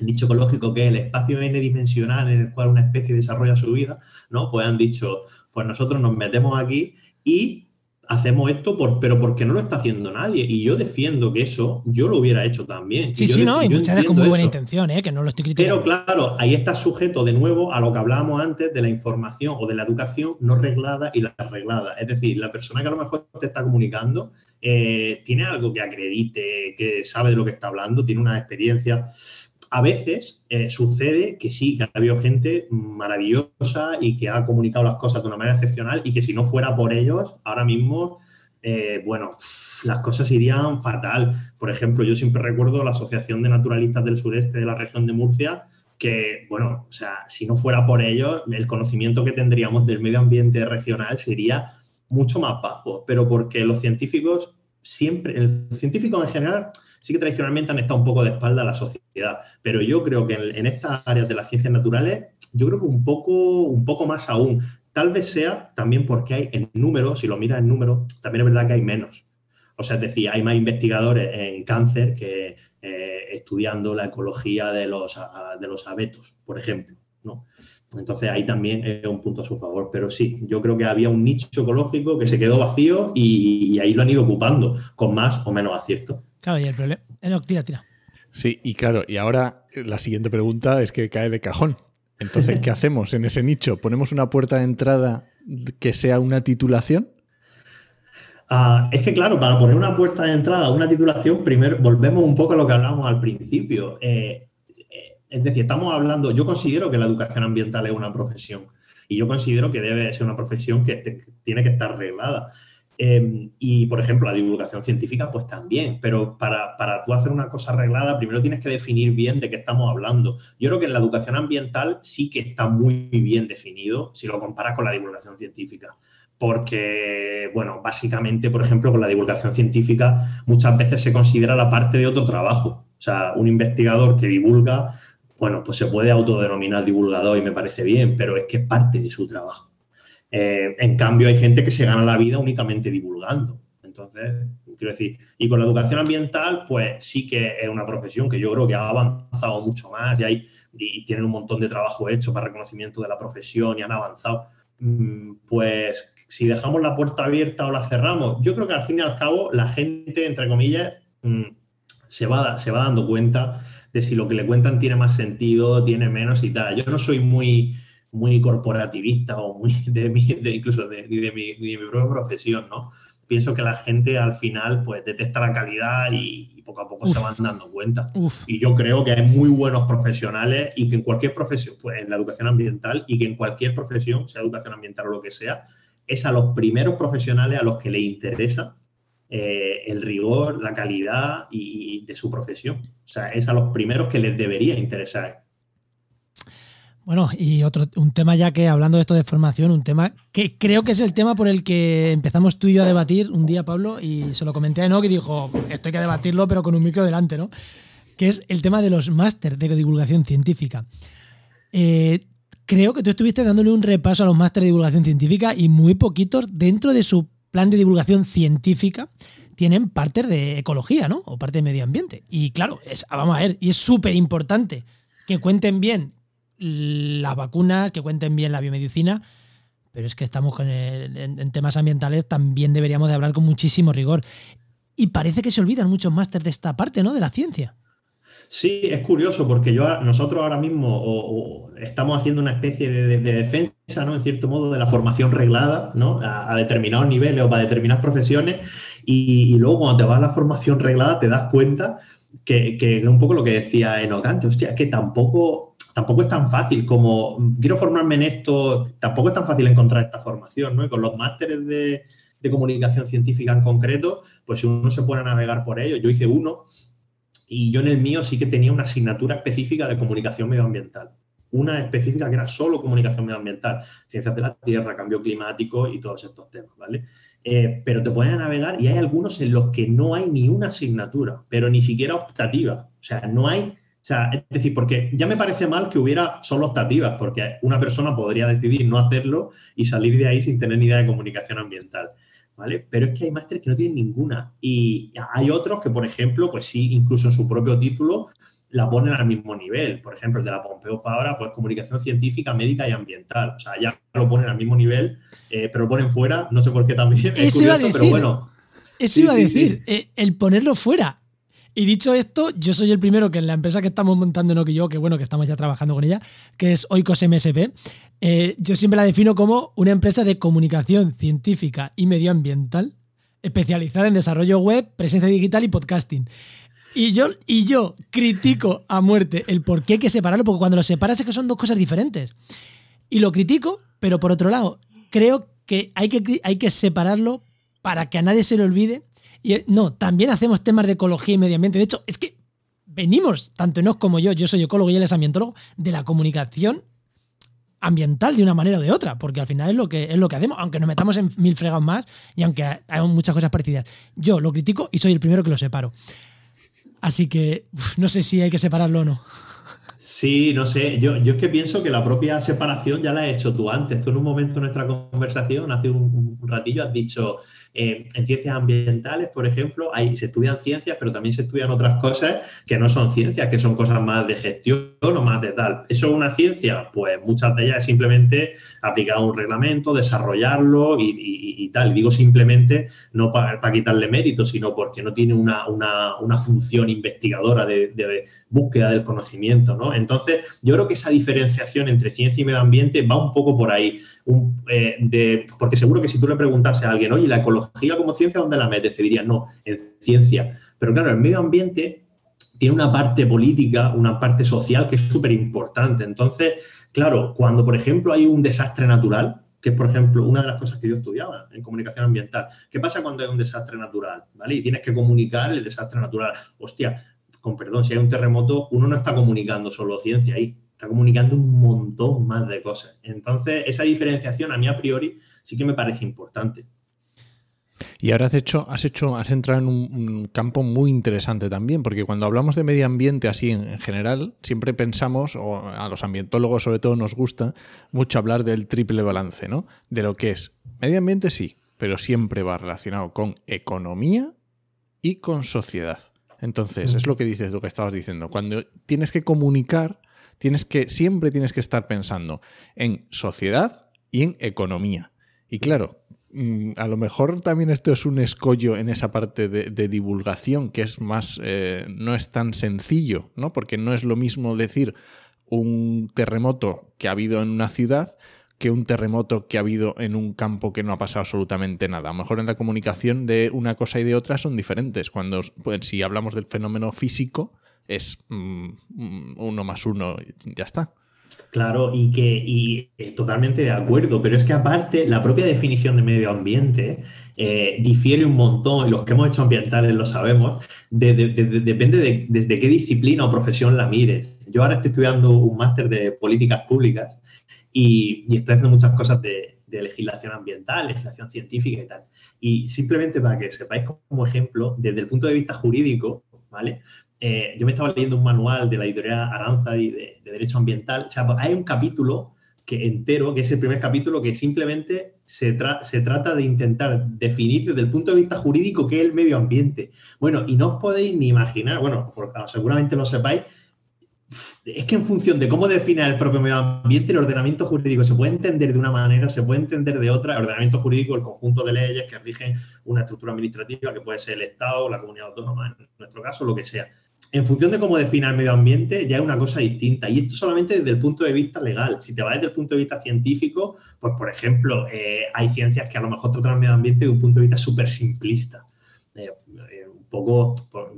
el nicho ecológico, que es el espacio n-dimensional en el cual una especie desarrolla su vida, ¿no? pues han dicho, pues nosotros nos metemos aquí y hacemos esto, por, pero porque no lo está haciendo nadie. Y yo defiendo que eso yo lo hubiera hecho también. Sí, sí, no, y muchas veces con muy buena intención, ¿eh? que no lo estoy criticando. Pero claro, ahí está sujeto de nuevo a lo que hablábamos antes de la información o de la educación no reglada y la reglada. Es decir, la persona que a lo mejor te está comunicando eh, tiene algo que acredite, que sabe de lo que está hablando, tiene una experiencia a veces eh, sucede que sí, que ha habido gente maravillosa y que ha comunicado las cosas de una manera excepcional y que si no fuera por ellos, ahora mismo, eh, bueno, las cosas irían fatal. Por ejemplo, yo siempre recuerdo la Asociación de Naturalistas del Sureste de la región de Murcia, que, bueno, o sea, si no fuera por ellos, el conocimiento que tendríamos del medio ambiente regional sería mucho más bajo, pero porque los científicos siempre, el científico en general sí que tradicionalmente han estado un poco de espalda a la sociedad, pero yo creo que en, estas áreas de las ciencias naturales, yo creo que un poco, un poco más aún. Tal vez sea también porque hay en números, si lo miras en números, también es verdad que hay menos. O sea, es decir, hay más investigadores en cáncer que eh, estudiando la ecología de los, de los abetos, por ejemplo. ¿no? Entonces ahí también es un punto a su favor. Pero sí, yo creo que había un nicho ecológico que se quedó vacío y, y ahí lo han ido ocupando, con más o menos acierto. Claro, y el problema. Eh, no, tira, tira. Sí, y claro, y ahora eh, la siguiente pregunta es que cae de cajón. Entonces, ¿qué hacemos en ese nicho? ¿Ponemos una puerta de entrada que sea una titulación? Ah, es que, claro, para poner una puerta de entrada, una titulación, primero volvemos un poco a lo que hablábamos al principio. Eh, es decir, estamos hablando, yo considero que la educación ambiental es una profesión y yo considero que debe ser una profesión que tiene que estar reglada. Em, y, por ejemplo, la divulgación científica, pues también, pero para, para, tú hacer una cosa arreglada, primero tienes que definir bien de qué estamos hablando. Yo creo que en la educación ambiental sí que está muy bien definido si lo comparas con la divulgación científica. Porque, bueno, básicamente, por ejemplo, con la divulgación científica muchas veces se considera la parte de otro trabajo. O sea, un investigador que divulga, bueno, pues se puede autodenominar divulgador y me parece bien, pero es que es parte de su trabajo. Eh, en cambio, hay gente que se gana la vida únicamente divulgando. Entonces, quiero decir, y con la educación ambiental, pues sí que es una profesión que yo creo que ha avanzado mucho más y, hay, y tienen un montón de trabajo hecho para reconocimiento de la profesión y han avanzado. Mm, pues si dejamos la puerta abierta o la cerramos, yo creo que al fin y al cabo la gente, entre comillas, mm, se va, se va dando cuenta de si lo que le cuentan tiene más sentido, tiene menos y tal. Yo no soy muy muy corporativista o muy de, mi, de incluso de, de, mi, de, mi, propia profesión, ¿no? Pienso que la gente al final pues detecta la calidad y, y poco a poco Uf. se van dando cuenta. Uf. Y yo creo que hay muy buenos profesionales y que en cualquier profesión, pues en la educación ambiental y que en cualquier profesión, sea educación ambiental o lo que sea, es a los primeros profesionales a los que les interesa eh, el rigor, la calidad y, de su profesión. O sea, es a los primeros que les debería interesar bueno, y otro un tema ya que hablando de esto de formación, un tema que creo que es el tema por el que empezamos tú y yo a debatir un día, Pablo, y se lo comenté a Enoch y dijo, esto hay que debatirlo, pero con un micro delante, ¿no? Que es el tema de los másteres de divulgación científica. Eh, creo que tú estuviste dándole un repaso a los másteres de divulgación científica y muy poquitos dentro de su plan de divulgación científica tienen parte de ecología, ¿no? O parte de medio ambiente. Y claro, es, vamos a ver, y es súper importante que cuenten bien las vacunas, que cuenten bien la biomedicina, pero es que estamos con en, temas ambientales, también deberíamos de hablar con muchísimo rigor. Y parece que se olvidan muchos másteres de esta parte, ¿no? De la ciencia. Sí, es curioso porque yo, nosotros ahora mismo estamos haciendo una especie de, de, de, defensa, ¿no? En cierto modo, de la formación reglada, ¿no? A, determinados niveles o para determinadas profesiones. Y, luego cuando te vas a la formación reglada te das cuenta que, que es un poco lo que decía Enocante, hostia, es que tampoco tampoco es tan fácil como quiero formarme en esto, tampoco es tan fácil encontrar esta formación, ¿no? Con los másteres de, de, comunicación científica en concreto, pues uno se a navegar por ello, yo hice uno y yo en el mío sí que tenía una asignatura específica de comunicación medioambiental. Una específica que era solo comunicación medioambiental, ciencias de la tierra, cambio climático y todos estos temas, ¿vale? Eh, pero te a navegar y hay algunos en los que no hay ni una asignatura, pero ni siquiera optativa. O sea, no hay sea, es decir, porque ya me parece mal que hubiera solo optativas, porque una persona podría decidir no hacerlo y salir de ahí sin tener ni idea de comunicación ambiental. ¿Vale? Pero es que hay másteres que no tienen ninguna. Y hay otros que, por ejemplo, pues sí, incluso en su propio título, la ponen al mismo nivel. Por ejemplo, el de la Pompeo Fabra, pues comunicación científica, médica y ambiental. O sea, ya lo ponen al mismo nivel, eh, pero lo ponen fuera, no sé por qué también. Es curioso, pero bueno. Eso iba a decir, eh, el ponerlo fuera. Y dicho esto, yo soy el primero que en la empresa que estamos montando, no que yo, que bueno, que estamos ya trabajando con ella, que es Oikos MSP, eh, yo siempre la defino como una empresa de comunicación científica y medioambiental especializada en desarrollo web, presencia digital y podcasting. Y yo, y yo critico a muerte el por qué hay que separarlo, porque cuando lo separas es que son dos cosas diferentes. Y lo critico, pero por otro lado, creo que hay que, hay que separarlo para que a nadie se le olvide. Y eh, no, también hacemos temas de ecología y medio ambiente. De hecho, es que venimos, tanto Enoch como yo, yo soy ecólogo y él es ambientólogo, de la comunicación ambiental de una manera o de otra, porque al final es lo que es lo que hacemos, aunque nos metamos en mil fregados más y aunque hay muchas cosas parecidas. Yo lo critico y soy el primero que lo separo. Así que no sé si hay que separarlo o no. Sí, no sé. Yo, yo es que pienso que la propia separación ya la has hecho tú antes. Tú en un momento de nuestra conversación, hace un, ratillo, has dicho, eh, en ciencias ambientales, por ejemplo, se estudian ciencias, pero también se estudian otras cosas que no son ciencias, que son cosas más de gestión o más de tal. ¿Eso es una ciencia? Pues muchas de ellas es simplemente aplicar un reglamento, desarrollarlo y, tal. digo simplemente no para, quitarle mérito, sino porque no tiene una, función investigadora de búsqueda del conocimiento, ¿no? Entonces, yo creo que esa diferenciación entre ciencia y medio ambiente va un poco por ahí. Eh, porque seguro que si tú le preguntase a alguien, oye, ¿la ecología como ciencia dónde la metes? Te diría, no, en ciencia. Pero claro, el medio ambiente tiene una parte política, una parte social que es súper importante. Entonces, claro, cuando, por ejemplo, hay un desastre natural, que es, por ejemplo, una de las cosas que yo estudiaba en comunicación ambiental. ¿Qué pasa cuando hay un desastre natural? ¿Vale? Y tienes que comunicar el desastre natural. Hostia, con perdón, si hay un terremoto, uno no está comunicando solo ciencia ahí, está comunicando un montón más de cosas. Entonces, esa diferenciación a mí a priori sí que me parece importante. Y ahora has hecho, has hecho, has entrado en un, campo muy interesante también, porque cuando hablamos de medio ambiente así en, general, siempre pensamos, o a los ambientólogos sobre todo nos gusta mucho hablar del triple balance, ¿no? De lo que es medio ambiente sí, pero siempre va relacionado con economía y con sociedad. Entonces, es lo que dices, lo que estabas diciendo. Cuando tienes que comunicar, tienes que, siempre tienes que estar pensando en sociedad y en economía. Y claro, mm, a lo mejor también esto es un escollo en esa parte de, divulgación que es más, eh, no es tan sencillo, ¿no? Porque no es lo mismo decir un terremoto que ha habido en una ciudad que un terremoto que ha habido en un campo que no ha pasado absolutamente nada. A lo mejor en la comunicación de una cosa y de otra son diferentes. Cuando, pues, si hablamos del fenómeno físico, es mm, uno más uno, ya está. Claro, y que y, totalmente de acuerdo, pero es que aparte la propia definición de medio ambiente eh, difiere un montón, los que hemos hecho ambientales lo sabemos, depende de desde qué disciplina o profesión la mires. Yo ahora estoy estudiando un máster de políticas públicas y, estoy haciendo muchas cosas de, legislación ambiental, legislación científica y tal. Y simplemente para que sepáis como ejemplo, desde el punto de vista jurídico, ¿vale? Eh, yo me estaba leyendo un manual de la editorial Aranza y de, Derecho Ambiental. O sea, hay un capítulo que entero, que es el primer capítulo, que simplemente se, se, trata de intentar definir desde el punto de vista jurídico qué es el medio ambiente. Bueno, y no os podéis ni imaginar, bueno, seguramente lo sepáis, es que en función de cómo define el propio medio ambiente, el ordenamiento jurídico se puede entender de una manera, se puede entender de otra. El ordenamiento jurídico, el conjunto de leyes que rigen una estructura administrativa que puede ser el Estado, la comunidad autónoma, en nuestro caso, lo que sea. En función de cómo define el medio ambiente, ya es una cosa distinta. Y esto solamente desde el punto de vista legal. Si te vas desde el punto de vista científico, pues, por ejemplo, eh, hay ciencias que a lo mejor tratan el medio ambiente de un punto de vista súper simplista. Eh, eh, un poco,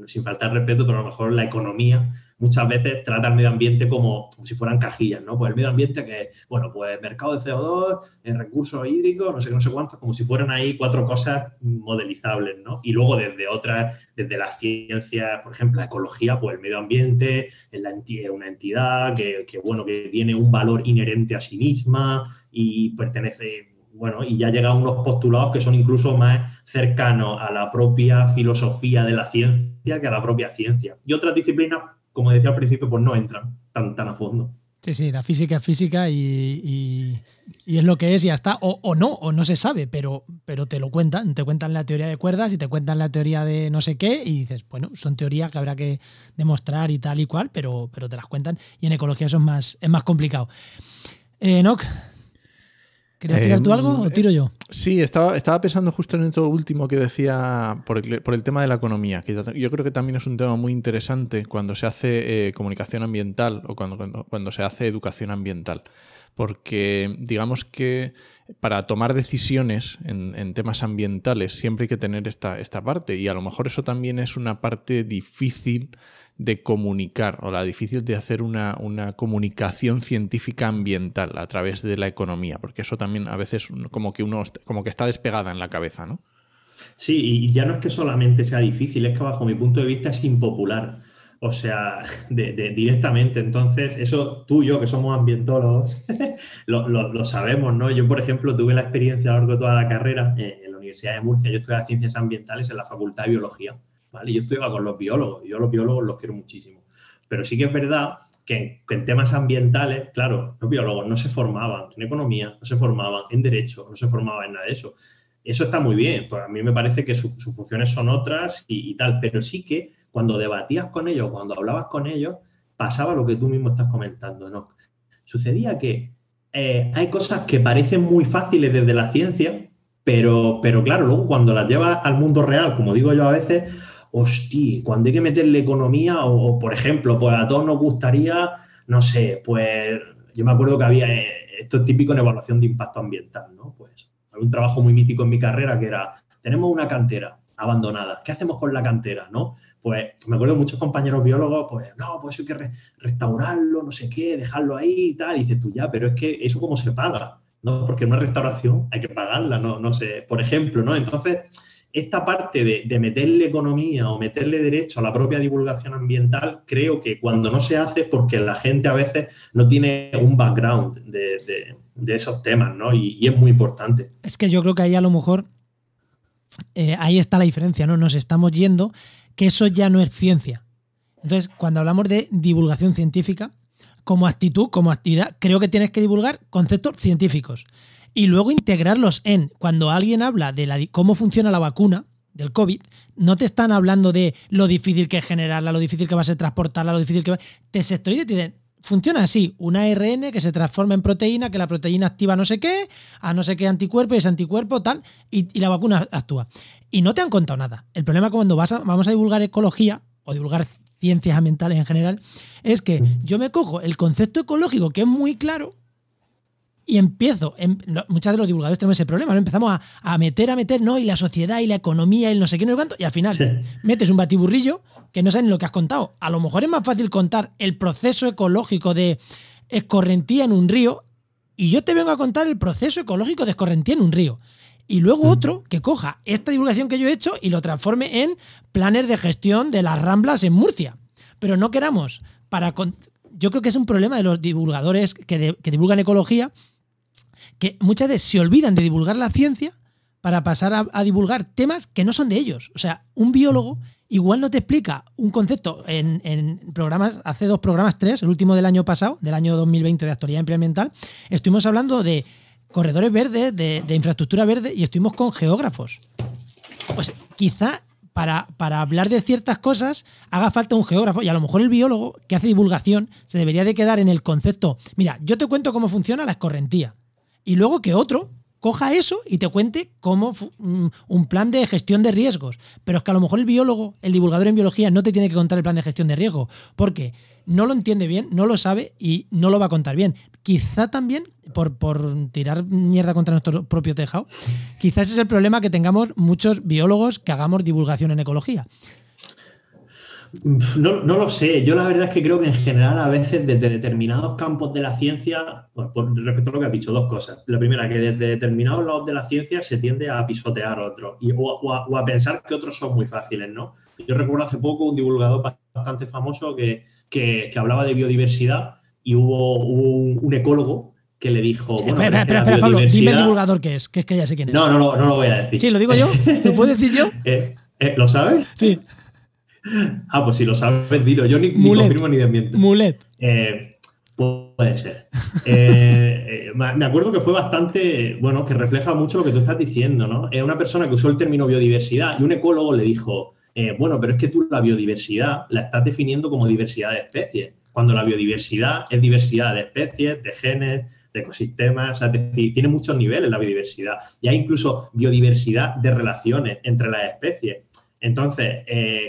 sin faltar respeto, pero a lo mejor la economía muchas veces trata el medio ambiente como, si fueran cajillas, ¿no? Pues el medio ambiente que, bueno, pues mercado de CO2, recursos hídricos, no sé qué, no sé cuántos, como si fueran ahí cuatro cosas modelizables, ¿no? Y luego desde otras, desde las ciencias, por ejemplo, la ecología, pues el medio ambiente es la una entidad que, que, bueno, que tiene un valor inherente a sí misma y pertenece bueno, y ya llega a unos postulados que son incluso más cercanos a la propia filosofía de la ciencia que a la propia ciencia. Y otras disciplinas como decía al principio, pues no entran tan, tan a fondo. Sí, sí, la física es física y, es lo que es y ya está. O, no, o no se sabe, pero, pero te lo cuentan. Te cuentan la teoría de cuerdas y te cuentan la teoría de no sé qué y dices, bueno, son teorías que habrá que demostrar y tal y cual, pero, pero te las cuentan. Y en ecología eso es más, es más complicado. Eh, Enoch, ¿querías tirar tú algo o tiro yo? Sí, estaba, estaba pensando justo en esto último que decía por el, tema de la economía, que yo creo que también es un tema muy interesante cuando se hace eh, comunicación ambiental o cuando, cuando, se hace educación ambiental. Porque digamos que para tomar decisiones en, en, temas ambientales siempre hay que tener esta, esta parte y a lo mejor eso también es una parte difícil de comunicar o la difícil de hacer una, una, comunicación científica ambiental a través de la economía, porque eso también a veces como que uno como que está despegada en la cabeza, ¿no? Sí, y ya no es que solamente sea difícil, es que bajo mi punto de vista es impopular. O sea, de, directamente. Entonces, eso tú y yo, que somos ambientólogos, lo, sabemos, ¿no? Yo, por ejemplo, tuve la experiencia a lo largo de toda la carrera eh, en la Universidad de Murcia. Yo estudié ciencias ambientales en la Facultad de Biología. Yo estoy con los biólogos, yo los biólogos los quiero muchísimo. Pero sí que es verdad que, en temas ambientales, claro, los biólogos no se formaban en economía, no se formaban en derecho, no se formaban en nada de eso. Eso está muy bien, pues a mí me parece que sus funciones son otras y, tal, pero sí que cuando debatías con ellos, cuando hablabas con ellos, pasaba lo que tú mismo estás comentando, ¿no? Sucedía que eh, hay cosas que parecen muy fáciles desde la ciencia, pero, pero claro, luego cuando las llevas al mundo real, como digo yo a veces, hostia, cuando hay que meterle economía, o, por ejemplo, pues a todos nos gustaría, no sé, pues yo me acuerdo que había, eh, esto es típico en evaluación de impacto ambiental, ¿no? Pues un trabajo muy mítico en mi carrera que era, tenemos una cantera abandonada, ¿qué hacemos con la cantera, no? Pues me acuerdo de muchos compañeros biólogos, pues no, pues hay que restaurarlo, no sé qué, dejarlo ahí y tal, y dices tú ya, pero es que eso cómo se paga, ¿no? Porque una restauración hay que pagarla, no, no sé, por ejemplo, ¿no? Entonces esta parte de, meterle economía o meterle derecho a la propia divulgación ambiental, creo que cuando no se hace, porque la gente a veces no tiene un background de, esos temas, ¿no? Y, es muy importante. Es que yo creo que ahí a lo mejor eh, ahí está la diferencia, ¿no? Nos estamos yendo que eso ya no es ciencia. Entonces, cuando hablamos de divulgación científica, como actitud, como actividad, creo que tienes que divulgar conceptos científicos y luego integrarlos en, cuando alguien habla de la, cómo funciona la vacuna del COVID, no te están hablando de lo difícil que es generarla, lo difícil que va a ser transportarla, lo difícil que va... Te sectoriza y te dicen, funciona así, una ARN que se transforma en proteína, que la proteína activa no sé qué, a no sé qué anticuerpo y ese anticuerpo tal, y, la vacuna actúa. Y no te han contado nada. El problema cuando vas vamos a divulgar ecología o divulgar ciencias ambientales en general, es que yo me cojo el concepto ecológico que es muy claro, y empiezo, en, muchas de los divulgadores tenemos ese problema, ¿no? Empezamos a, meter, a meter, ¿no? Y la sociedad y la economía y no sé qué, no sé cuánto, y al final metes un batiburrillo que no saben lo que has contado. A lo mejor es más fácil contar el proceso ecológico de escorrentía en un río y yo te vengo a contar el proceso ecológico de escorrentía en un río. Y luego otro que coja esta divulgación que yo he hecho y lo transforme en planes de gestión de las ramblas en Murcia. Pero no queramos para... Yo creo que es un problema de los divulgadores que, que divulgan ecología, que muchas veces se olvidan de divulgar la ciencia para pasar a, divulgar temas que no son de ellos. O sea, un biólogo igual no te explica un concepto en, programas, hace dos programas, tres, el último del año pasado, del año 2020 de actualidad implemental, estuvimos hablando de corredores verdes, de, infraestructura verde y estuvimos con geógrafos. Pues quizá para, para, hablar de ciertas cosas haga falta un geógrafo y a lo mejor el biólogo que hace divulgación se debería de quedar en el concepto, mira, yo te cuento cómo funciona la escorrentía y luego que otro coja eso y te cuente cómo mm, un plan de gestión de riesgos. Pero es que a lo mejor el biólogo, el divulgador en biología, no te tiene que contar el plan de gestión de riesgo, porque no lo entiende bien, no lo sabe y no lo va a contar bien. Quizá también, por, por tirar mierda contra nuestro propio tejado, quizás es el problema que tengamos muchos biólogos que hagamos divulgación en ecología. No, no, lo sé. Yo la verdad es que creo que en general a veces desde determinados campos de la ciencia, por respecto a lo que has dicho, dos cosas. La primera, que desde determinados lados de la ciencia se tiende a pisotear otros y, o, a, pensar que otros son muy fáciles, ¿no? Yo recuerdo hace poco un divulgador bastante famoso que, que, hablaba de biodiversidad y hubo, un, ecólogo que le dijo. espera, espera, espera Pablo, dime el divulgador que es, que es que ya sé quién es. No, no, no, no lo voy a decir. Sí, lo digo yo. ¿Lo puedo decir yo? Eh, eh, ¿Lo sabes? Sí. Ah, pues si lo sabes, dilo. Yo ni, confirmo ni desmiento. Mulet. Eh, Puede ser. Eh, eh, me acuerdo que fue bastante, bueno, que refleja mucho lo que tú estás diciendo, ¿no? Es una persona que usó el término biodiversidad y un ecólogo le dijo, eh, bueno, pero es que tú la biodiversidad la estás definiendo como diversidad de especies, cuando la biodiversidad es diversidad de especies, de genes, de ecosistemas, es decir, tiene muchos niveles la biodiversidad y hay incluso biodiversidad de relaciones entre las especies. Entonces,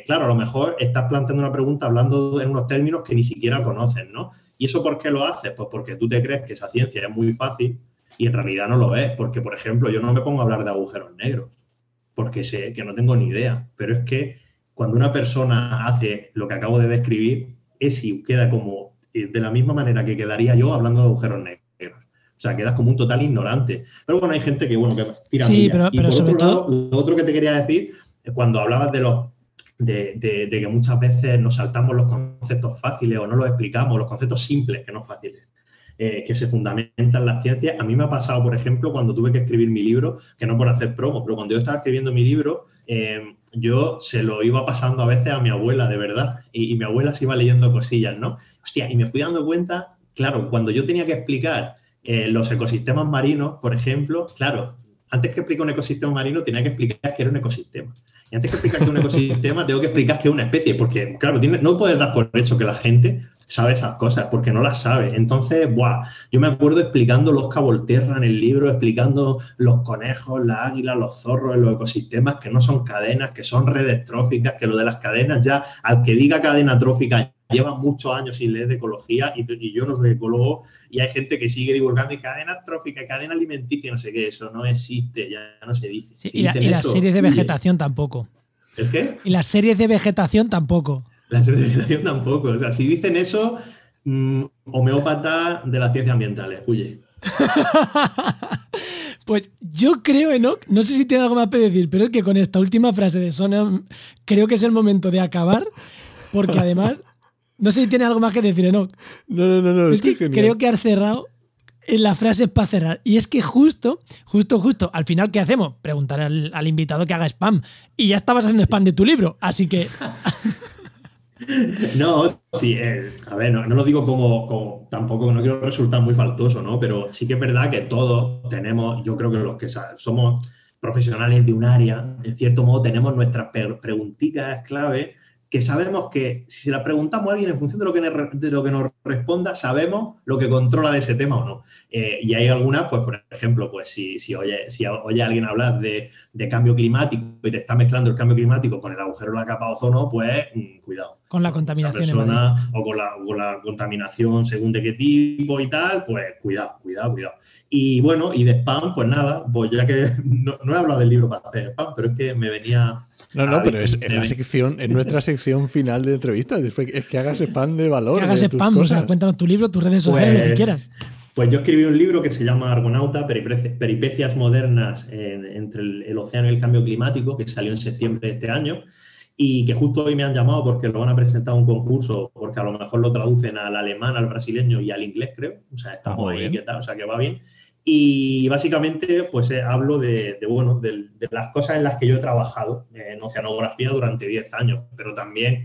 claro, a lo mejor estás planteando una pregunta hablando en unos términos que ni siquiera conoces, ¿no? ¿Y eso por qué lo haces? Pues porque tú te crees que esa ciencia es muy fácil y en realidad no lo es. Porque, por ejemplo, yo no me pongo a hablar de agujeros negros porque sé que no tengo ni idea. Pero es que cuando una persona hace lo que acabo de describir, es y queda como eh, de la misma manera que quedaría yo hablando de agujeros negros. O sea, quedas como un total ignorante. Pero bueno, hay gente que, bueno, que tira Sí, pero, pero sobre todo... lo otro que te quería decir, cuando hablabas de los de, que muchas veces nos saltamos los conceptos fáciles o no los explicamos, los conceptos simples, que no fáciles, eh, que se fundamentan en la ciencia. A mí me ha pasado, por ejemplo, cuando tuve que escribir mi libro, que no por hacer promo, pero cuando yo estaba escribiendo mi libro, eh, yo se lo iba pasando a veces a mi abuela, de verdad, y, mi abuela se iba leyendo cosillas, ¿no? Hostia, y me fui dando cuenta, claro, cuando yo tenía que explicar eh, los ecosistemas marinos, por ejemplo, claro, antes que explicar un ecosistema marino, tenía que explicar que era un ecosistema. Y antes que explicar que es un ecosistema, tengo que explicar que es una especie, porque, claro, no puedes dar por hecho que la gente sabe esas cosas, porque no las sabe. Entonces, buah, yo me acuerdo explicando los cabolterra en el libro, explicando los conejos, las águilas, los zorros los ecosistemas, que no son cadenas, que son redes tróficas, que lo de las cadenas ya, al que diga cadena trófica lleva muchos años sin leer de ecología y, yo no soy ecólogo y hay gente que sigue divulgando y cadena trófica, cadena alimenticia, no sé qué, eso no existe, ya no se dice. y, las series de vegetación tampoco. ¿El qué? Y las series de vegetación tampoco. De vegetación tampoco. O sea, si dicen eso, mm, homeópata de las ciencias ambientales, huye. Pues yo creo, Enoch, no sé si tiene algo más que decir, pero es que con esta última frase de Sona creo que es el momento de acabar, porque además no sé si tiene algo más que decir, Enoch. No, no, no, no. Es que creo que has cerrado en la frase para cerrar. Y es que justo, justo, justo, al final, ¿qué hacemos? Preguntar al, invitado que haga spam. Y ya estabas haciendo spam de tu libro, así que. No, sí, eh, a ver, no, lo digo como, tampoco, no quiero resultar muy faltoso, ¿no? Pero sí que es verdad que todos tenemos, yo creo que los que somos profesionales de un área, en cierto modo tenemos nuestras preguntitas clave que sabemos que si se la preguntamos a alguien en función de lo que, de lo que nos responda, sabemos lo que controla de ese tema o no. Eh, y hay algunas, pues por ejemplo, pues si, si, oye, si oye alguien hablar de, de, cambio climático y te está mezclando el cambio climático con el agujero de la capa de ozono, pues mm, cuidado. Con la contaminación. Persona, o con la, con la, contaminación según de qué tipo y tal, pues cuidado, cuidado, cuidado. Y bueno, y de spam, pues nada, pues ya que no, no he hablado del libro para hacer spam, pero es que me venía no, no, pero es en la sección, en nuestra sección final de entrevistas. Es que hagas spam de valor. Que hagas spam, o sea, cuéntanos tu libro, tus redes sociales, lo que pues, quieras. Pues yo escribí un libro que se llama Argonauta, Peripecias modernas entre el, océano y el cambio climático, que salió en septiembre de este año y que justo hoy me han llamado porque lo van a presentar a un concurso, porque a lo mejor lo traducen al alemán, al brasileño y al inglés, creo. O sea, está muy ahí, o sea, que va bien. Y básicamente, pues eh, hablo de, bueno, de, las cosas en las que yo he trabajado en oceanografía durante 10 años, pero también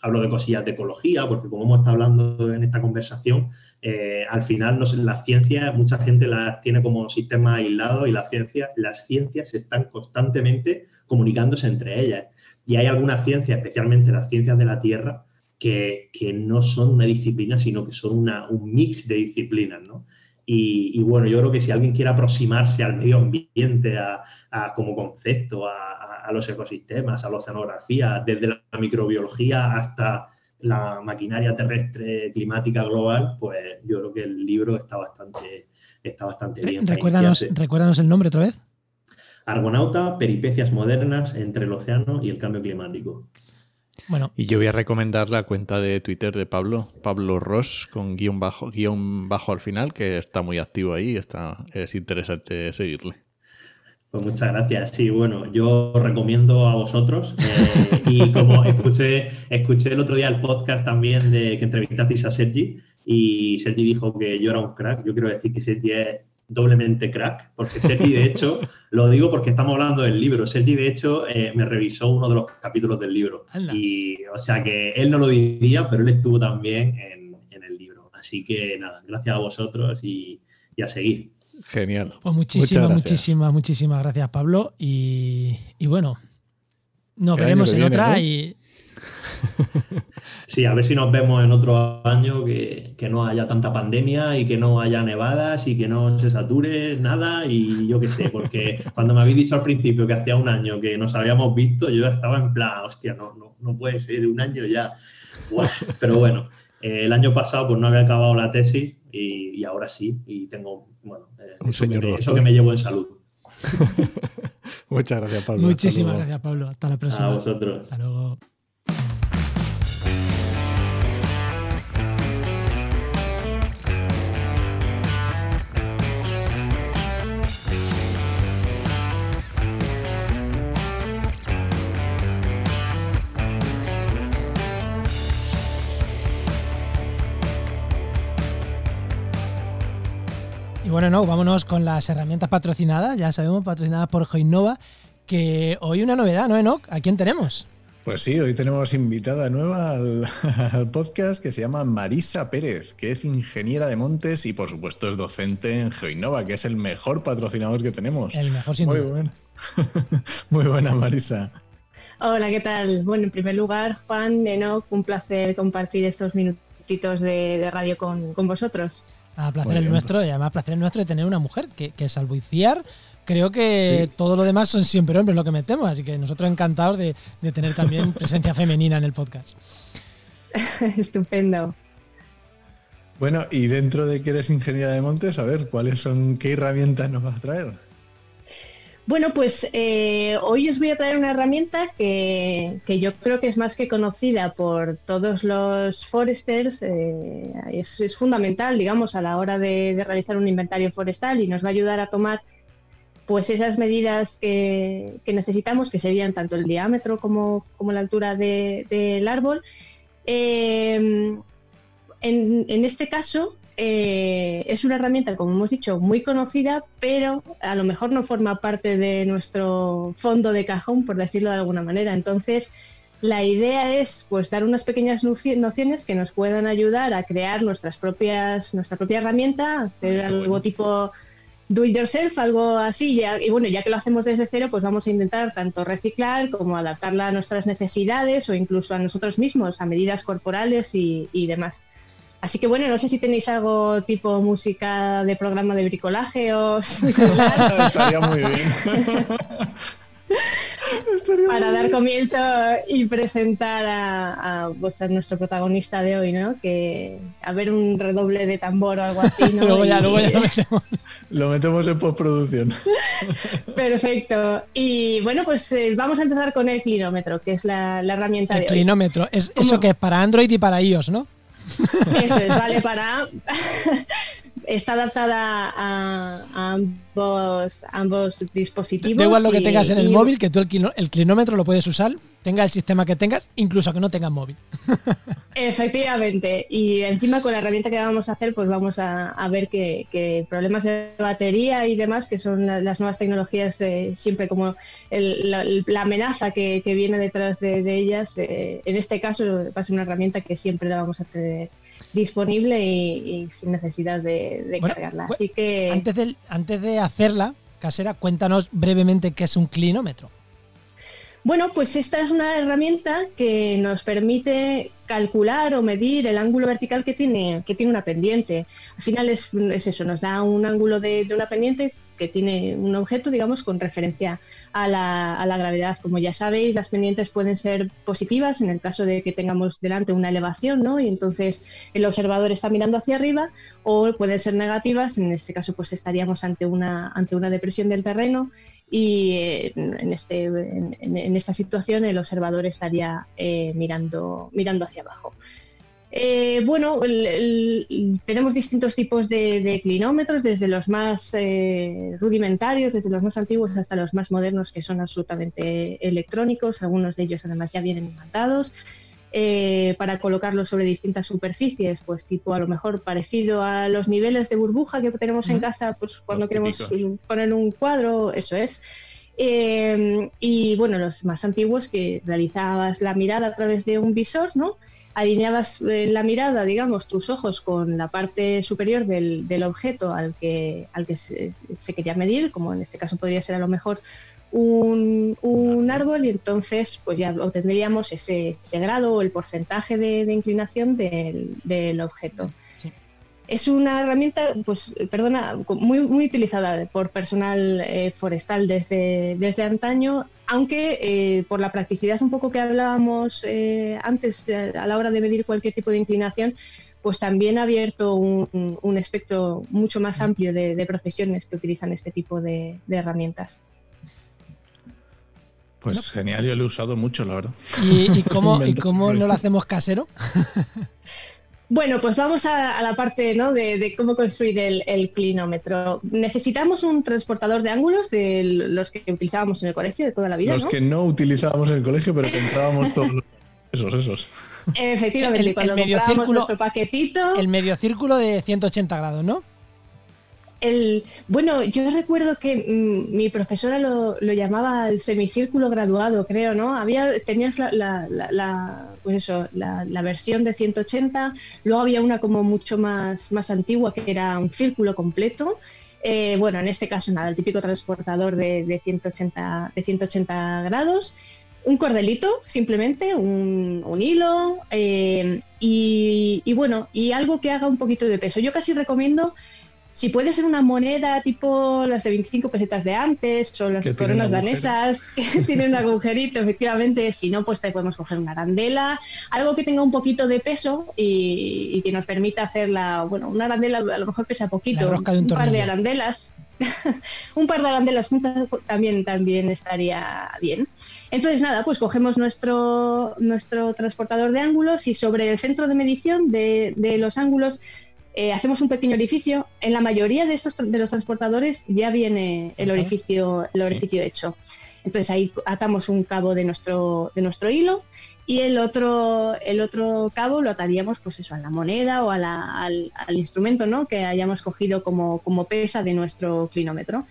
hablo de cosillas de ecología, porque como hemos estado hablando en esta conversación, eh, al final no sé, las ciencias, mucha gente las tiene como sistema aislado y las ciencias, las ciencias están constantemente comunicándose entre ellas. Y hay algunas ciencias, especialmente las ciencias de la Tierra, que, que no son una disciplina, sino que son una, un mix de disciplinas, ¿no? Y, bueno, yo creo que si alguien quiere aproximarse al medio ambiente, a, como concepto, a, los ecosistemas, a la oceanografía, desde la microbiología hasta la maquinaria terrestre climática global, pues yo creo que el libro está bastante, está bastante bien. Recuérdanos, recuérdanos el nombre otra vez. Argonauta, peripecias modernas entre el océano y el cambio climático. Bueno. Y yo voy a recomendar la cuenta de Twitter de Pablo, Pablo Ross, con guion bajo, guion bajo al final, que está muy activo ahí, está, es interesante seguirle. Pues muchas gracias. Sí, bueno, yo recomiendo a vosotros eh, y como escuché, escuché el otro día el podcast también de que entrevistasteis a Sergi y Sergi dijo que yo era un crack, yo quiero decir que Sergi es doblemente crack, porque Sergi, de hecho, lo digo porque estamos hablando del libro. Sergi, de hecho, eh, me revisó uno de los capítulos del libro. Y, o sea, que él no lo diría, pero él estuvo también en, el libro. Así que nada, gracias a vosotros y, y a seguir. Genial. Pues muchísimas, muchísimas, muchísimas gracias, Pablo. Y, y bueno, nos veremos en otra y. Sí, a ver si nos vemos en otro año que, que, no haya tanta pandemia y que no haya nevadas y que no se sature nada y yo qué sé, porque cuando me habéis dicho al principio que hacía un año que nos habíamos visto, yo estaba en plan, hostia, no, no, no puede ser un año ya. pero bueno, eh, el año pasado pues no había acabado la tesis y, y ahora sí, y tengo, bueno, eh, un eso, señor que me, eso que me llevo en salud. Muchas gracias, Pablo. Muchísimas gracias, Pablo. Hasta la próxima. A vosotros. Hasta luego. Y bueno, no, vámonos con las herramientas patrocinadas, ya sabemos, patrocinadas por Joinova, que hoy una novedad, ¿no, Enoch? ¿A quién tenemos? Pues sí, hoy tenemos invitada nueva al, al, podcast que se llama Marisa Pérez, que es ingeniera de montes y por supuesto es docente en GeoInnova, que es el mejor patrocinador que tenemos. El mejor sin Muy duda. buena. Muy buena, Marisa. Hola, ¿qué tal? Bueno, en primer lugar, Juan, Enoch, un placer compartir estos minutitos de, de radio con, con vosotros. Ah, placer Muy el bien. nuestro, y además placer el nuestro de tener una mujer, que, que salvo Iciar, creo que todo lo demás son siempre hombres lo que metemos, así que nosotros encantados de, de tener también presencia femenina en el podcast. Estupendo. Bueno, y dentro de que eres ingeniera de montes, a ver, ¿cuáles son, qué herramientas nos vas a traer? Bueno, pues eh, hoy os voy a traer una herramienta que, que, yo creo que es más que conocida por todos los foresters. Eh, es, es, fundamental, digamos, a la hora de, realizar un inventario forestal y nos va a ayudar a tomar pues esas medidas que, que necesitamos, que serían tanto el diámetro como, como la altura del de, árbol. Eh, en, en, este caso, eh, es una herramienta, como hemos dicho, muy conocida, pero a lo mejor no forma parte de nuestro fondo de cajón, por decirlo de alguna manera. Entonces, la idea es pues dar unas pequeñas nociones que nos puedan ayudar a crear nuestras propias, nuestra propia herramienta, hacer algo bueno. tipo do it yourself, algo así. Ya, y bueno, ya que lo hacemos desde cero, pues vamos a intentar tanto reciclar como adaptarla a nuestras necesidades o incluso a nosotros mismos, a medidas corporales y, y demás. Así que bueno, no sé si tenéis algo tipo música de programa de bricolaje o Estaría muy bien. Estaría Para muy dar bien. comienzo y presentar a, a, pues a, nuestro protagonista de hoy, ¿no? Que a ver un redoble de tambor o algo así, ¿no? luego ya, y, luego ya lo metemos. Lo metemos en postproducción. Perfecto. Y bueno, pues eh, vamos a empezar con el clinómetro, que es la, la herramienta el de clinómetro. hoy. Es eso que es para Android y para iOS, ¿no? Eso es, vale para. Está adaptada a, a ambos, ambos, dispositivos. Da igual lo que tengas en el y... móvil, que tú el, el, clinómetro lo puedes usar, tenga el sistema que tengas, incluso que no tengas móvil. Efectivamente. Y encima con la herramienta que vamos a hacer, pues vamos a, a ver que, que, problemas de batería y demás, que son la, las nuevas tecnologías, eh, siempre como el, la, la, amenaza que, que, viene detrás de, de ellas, eh, en este caso va a ser una herramienta que siempre la vamos a tener disponible y, y sin necesidad de, de bueno, cargarla. Así que. Antes de, antes de hacerla, casera, cuéntanos brevemente qué es un clinómetro. Bueno, pues esta es una herramienta que nos permite calcular o medir el ángulo vertical que tiene, que tiene una pendiente. Al final es, es eso, nos da un ángulo de, de, una pendiente que tiene un objeto, digamos, con referencia a la, a la, gravedad. Como ya sabéis, las pendientes pueden ser positivas en el caso de que tengamos delante una elevación, ¿no? Y entonces el observador está mirando hacia arriba, o pueden ser negativas, en este caso pues estaríamos ante una, ante una depresión del terreno y eh, en, este, en, esta situación el observador estaría eh, mirando, mirando hacia abajo. Eh, bueno, tenemos distintos tipos de, clinómetros, desde los más rudimentarios, desde los más antiguos hasta los más modernos, que son absolutamente electrónicos. Algunos de ellos además ya vienen imantados. Eh, para colocarlos sobre distintas superficies, pues tipo a lo mejor parecido a los niveles de burbuja que tenemos en casa, pues cuando los queremos típicos. poner un cuadro, eso es. Eh, y bueno, los más antiguos que realizabas la mirada a través de un visor, ¿no? alineabas eh, la mirada, digamos, tus ojos con la parte superior del, del objeto al que, al que se, se, quería medir, como en este caso podría ser a lo mejor un, un árbol, y entonces pues ya obtendríamos ese, ese grado o el porcentaje de, de inclinación del, del objeto. Es una herramienta, pues, perdona, muy, muy utilizada por personal eh, forestal desde, desde antaño, aunque eh, por la practicidad un poco que hablábamos eh, antes a la hora de medir cualquier tipo de inclinación, pues también ha abierto un, un espectro mucho más amplio de, de, profesiones que utilizan este tipo de, de herramientas. Pues genial, yo lo he usado mucho, la verdad. ¿Y, y cómo, ¿y cómo no lo hacemos casero? Bueno, pues vamos a, a la parte ¿no? de, de, cómo construir el, el, clinómetro. Necesitamos un transportador de ángulos de los que utilizábamos en el colegio de toda la vida. Los ¿no? que no utilizábamos en el colegio, pero comprábamos todos los... Esos, esos. Efectivamente, el, cuando el medio círculo, nuestro paquetito. El medio círculo de 180 grados, ¿no? El, bueno, yo recuerdo que mmm, mi profesora lo, lo, llamaba el semicírculo graduado, creo, ¿no? Había, tenías la, la, la, la pues eso, la, versión de 180, luego había una como mucho más, más antigua que era un círculo completo. Eh, bueno, en este caso nada, el típico transportador de, de, 180, de 180 grados. Un cordelito, simplemente, un, un hilo eh, y bueno, y algo que haga un poquito de peso. Yo casi recomiendo si puede ser una moneda tipo las de 25 pesetas de antes o las coronas danesas que tienen un agujerito, efectivamente, si no, pues te podemos coger una arandela, algo que tenga un poquito de peso y, y que nos permita hacer la, bueno, una arandela a lo mejor pesa poquito, un, un par de arandelas, un par de arandelas juntas también, también estaría bien. Entonces, nada, pues cogemos nuestro, nuestro transportador de ángulos y sobre el centro de medición de, de los ángulos eh, hacemos un pequeño orificio. En la mayoría de estos de los transportadores ya viene el orificio, el orificio sí. hecho. Entonces ahí atamos un cabo de nuestro, de nuestro hilo y el otro, el otro cabo lo ataríamos pues eso, a la moneda o a la, al, al, instrumento ¿no? que hayamos cogido como, como pesa de nuestro clinómetro.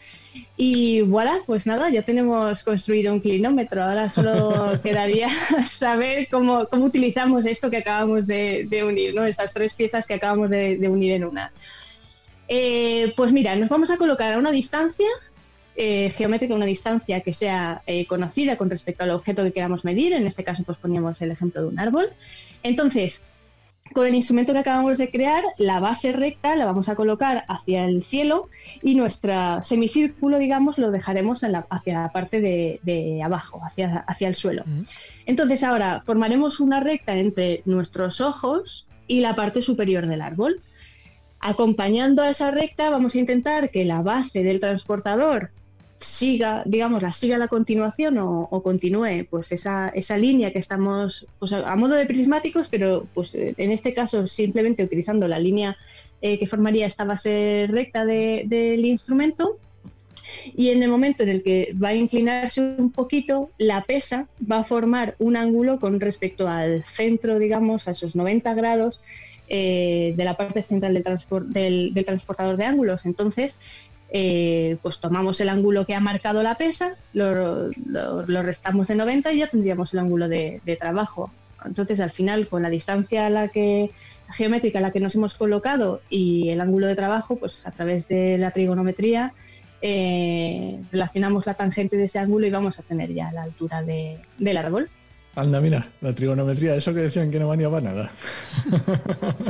Y voilà, pues nada, ya tenemos construido un clinómetro. Ahora solo quedaría saber cómo, cómo, utilizamos esto que acabamos de, de unir, ¿no? estas tres piezas que acabamos de, de unir en una. Eh, pues mira, nos vamos a colocar a una distancia eh, geométrica, una distancia que sea eh, conocida con respecto al objeto que queramos medir. En este caso, pues poníamos el ejemplo de un árbol. Entonces, con el instrumento que acabamos de crear, la base recta la vamos a colocar hacia el cielo y nuestro semicírculo, digamos, lo dejaremos la, hacia la parte de, de abajo, hacia, hacia, el suelo. Entonces ahora formaremos una recta entre nuestros ojos y la parte superior del árbol. Acompañando a esa recta vamos a intentar que la base del transportador siga, digamos, la siga la continuación o, continúe pues esa, esa, línea que estamos pues, a, modo de prismáticos, pero pues en este caso simplemente utilizando la línea eh, que formaría esta base recta de, del instrumento. Y en el momento en el que va a inclinarse un poquito, la pesa va a formar un ángulo con respecto al centro, digamos, a esos 90 grados eh, de la parte central del, del transportador de ángulos. Entonces, eh, pues tomamos el ángulo que ha marcado la pesa, lo, restamos de 90 y ya tendríamos el ángulo de, trabajo. Entonces, al final, con la distancia la que geométrica a la que nos hemos colocado y el ángulo de trabajo, pues a través de la trigonometría eh, relacionamos la tangente de ese ángulo y vamos a tener ya la altura de, del árbol. Anda, mira, la trigonometría, eso que decían que no valía para nada.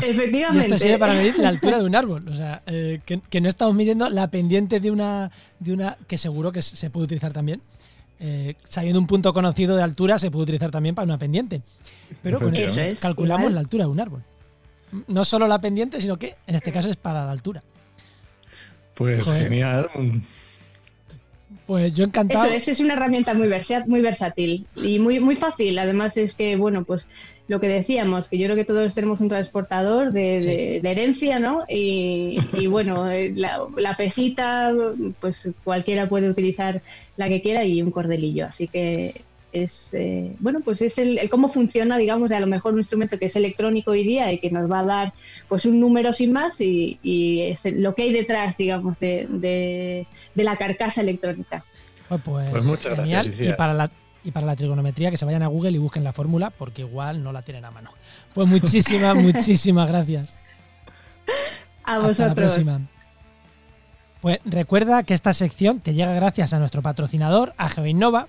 Efectivamente. Y esto sirve para medir la altura de un árbol. O sea, eh, que, que, no estamos midiendo la pendiente de una, de una que seguro que se puede utilizar también. Eh, sabiendo un punto conocido de altura, se puede utilizar también para una pendiente. Pero con eso, es, calculamos igual. la altura de un árbol. No solo la pendiente, sino que en este caso es para la altura. Pues Joder. genial. Pues yo encantado. Eso es, es una herramienta muy, muy versátil y muy, muy fácil. Además es que, bueno, pues lo que decíamos, que yo creo que todos tenemos un transportador de, sí. de, de herencia, ¿no? Y, y bueno, eh, la, la, pesita, pues cualquiera puede utilizar la que quiera y un cordelillo. Así que es, eh, bueno, pues es el, el, cómo funciona, digamos, de a lo mejor un instrumento que es electrónico hoy día y que nos va a dar pues un número sin más y, y es lo que hay detrás, digamos, de, de, de la carcasa electrónica. Pues, pues, pues muchas genial. gracias. Y para, la, y para la trigonometría que se vayan a Google y busquen la fórmula porque igual no la tienen a mano. Pues muchísimas, muchísimas gracias. A Hasta vosotros. la próxima. Pues recuerda que esta sección te llega gracias a nuestro patrocinador, a GeoInnova,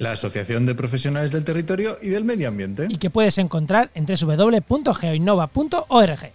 La Asociación de Profesionales del Territorio y del Medio Ambiente. y que puedes encontrar en www.geoinnova.org.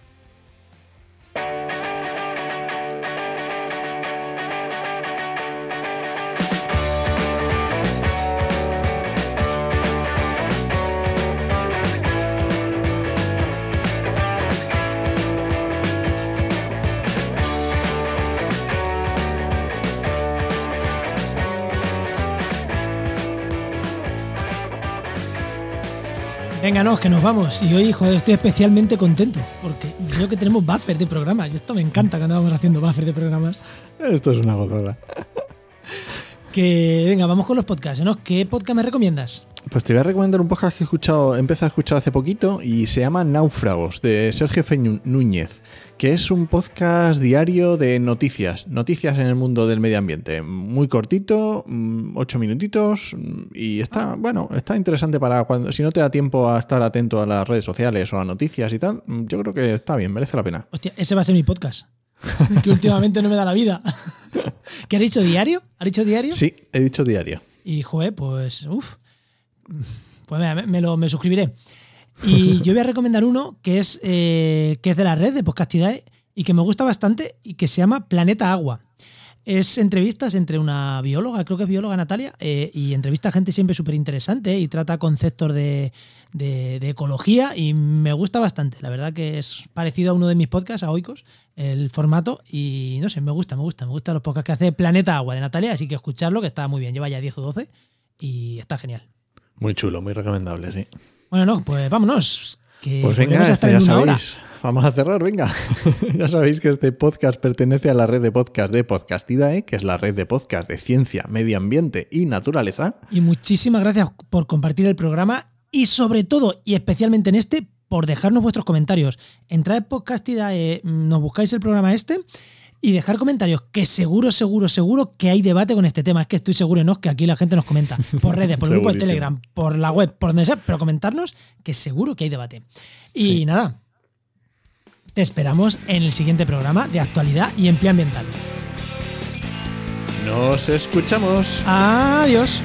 Venga, no, que nos vamos. Y hoy, joder, estoy especialmente contento porque creo que tenemos buffer de programas. Y esto me encanta cuando vamos haciendo buffer de programas. Esto es una gozada. Que venga, vamos con los podcasts. ¿no? ¿Qué podcast me recomiendas? Pues te voy a recomendar un podcast que he escuchado, empezado a escuchar hace poquito y se llama Náufragos, de Sergio Feñu- Núñez, que es un podcast diario de noticias, noticias en el mundo del medio ambiente. Muy cortito, mm, ocho minutitos, mm, y está, bueno, está interesante para cuando, si no te da tiempo a estar atento a las redes sociales o a noticias y tal, mm, yo creo que está bien, merece la pena. Hostia, ese va a ser mi podcast. que últimamente no me da la vida. ¿Qué has dicho diario? ¿Has dicho diario? Sí, he dicho diario. Y, joder, pues, uff. Pues mira, me, me lo, me suscribiré. Y yo voy a recomendar uno que es, eh, que es de la red de Podcastidae y que me gusta bastante y que se llama Planeta Agua. Es entrevistas entre una bióloga, creo que es bióloga Natalia, eh, y entrevista a gente siempre súper interesante y trata conceptos de, de- de ecología y me gusta bastante. La verdad que es parecido a uno de mis podcasts, a Oikos, el formato, y no sé, me gusta, me gusta, me gustan los podcasts que hace Planeta Agua de Natalia, así que escucharlo, que está muy bien, lleva ya 10 o 12 y está genial. Muy chulo, muy recomendable, sí. Bueno, no, pues vámonos. Que Pues venga, a estar ya en una hora. sabéis. Vamos a cerrar, venga. ya sabéis que este podcast pertenece a la red de podcast de Podcastidae, que es la red de podcast de ciencia, medio ambiente y naturaleza. Y muchísimas gracias por compartir el programa y sobre todo y especialmente en este por dejarnos vuestros comentarios. Entrad en Podcastidae, mm, nos buscáis el programa este y dejar comentarios que seguro, seguro, seguro que hay debate con este tema. Es que estoy seguro, ¿no? Que aquí la gente nos comenta por redes, por el grupo de. Telegram, por la web, por donde sea, pero comentarnos que seguro que hay debate. Y nada, te esperamos en el siguiente programa de actualidad y empleo ambiental. Nos escuchamos. Adiós.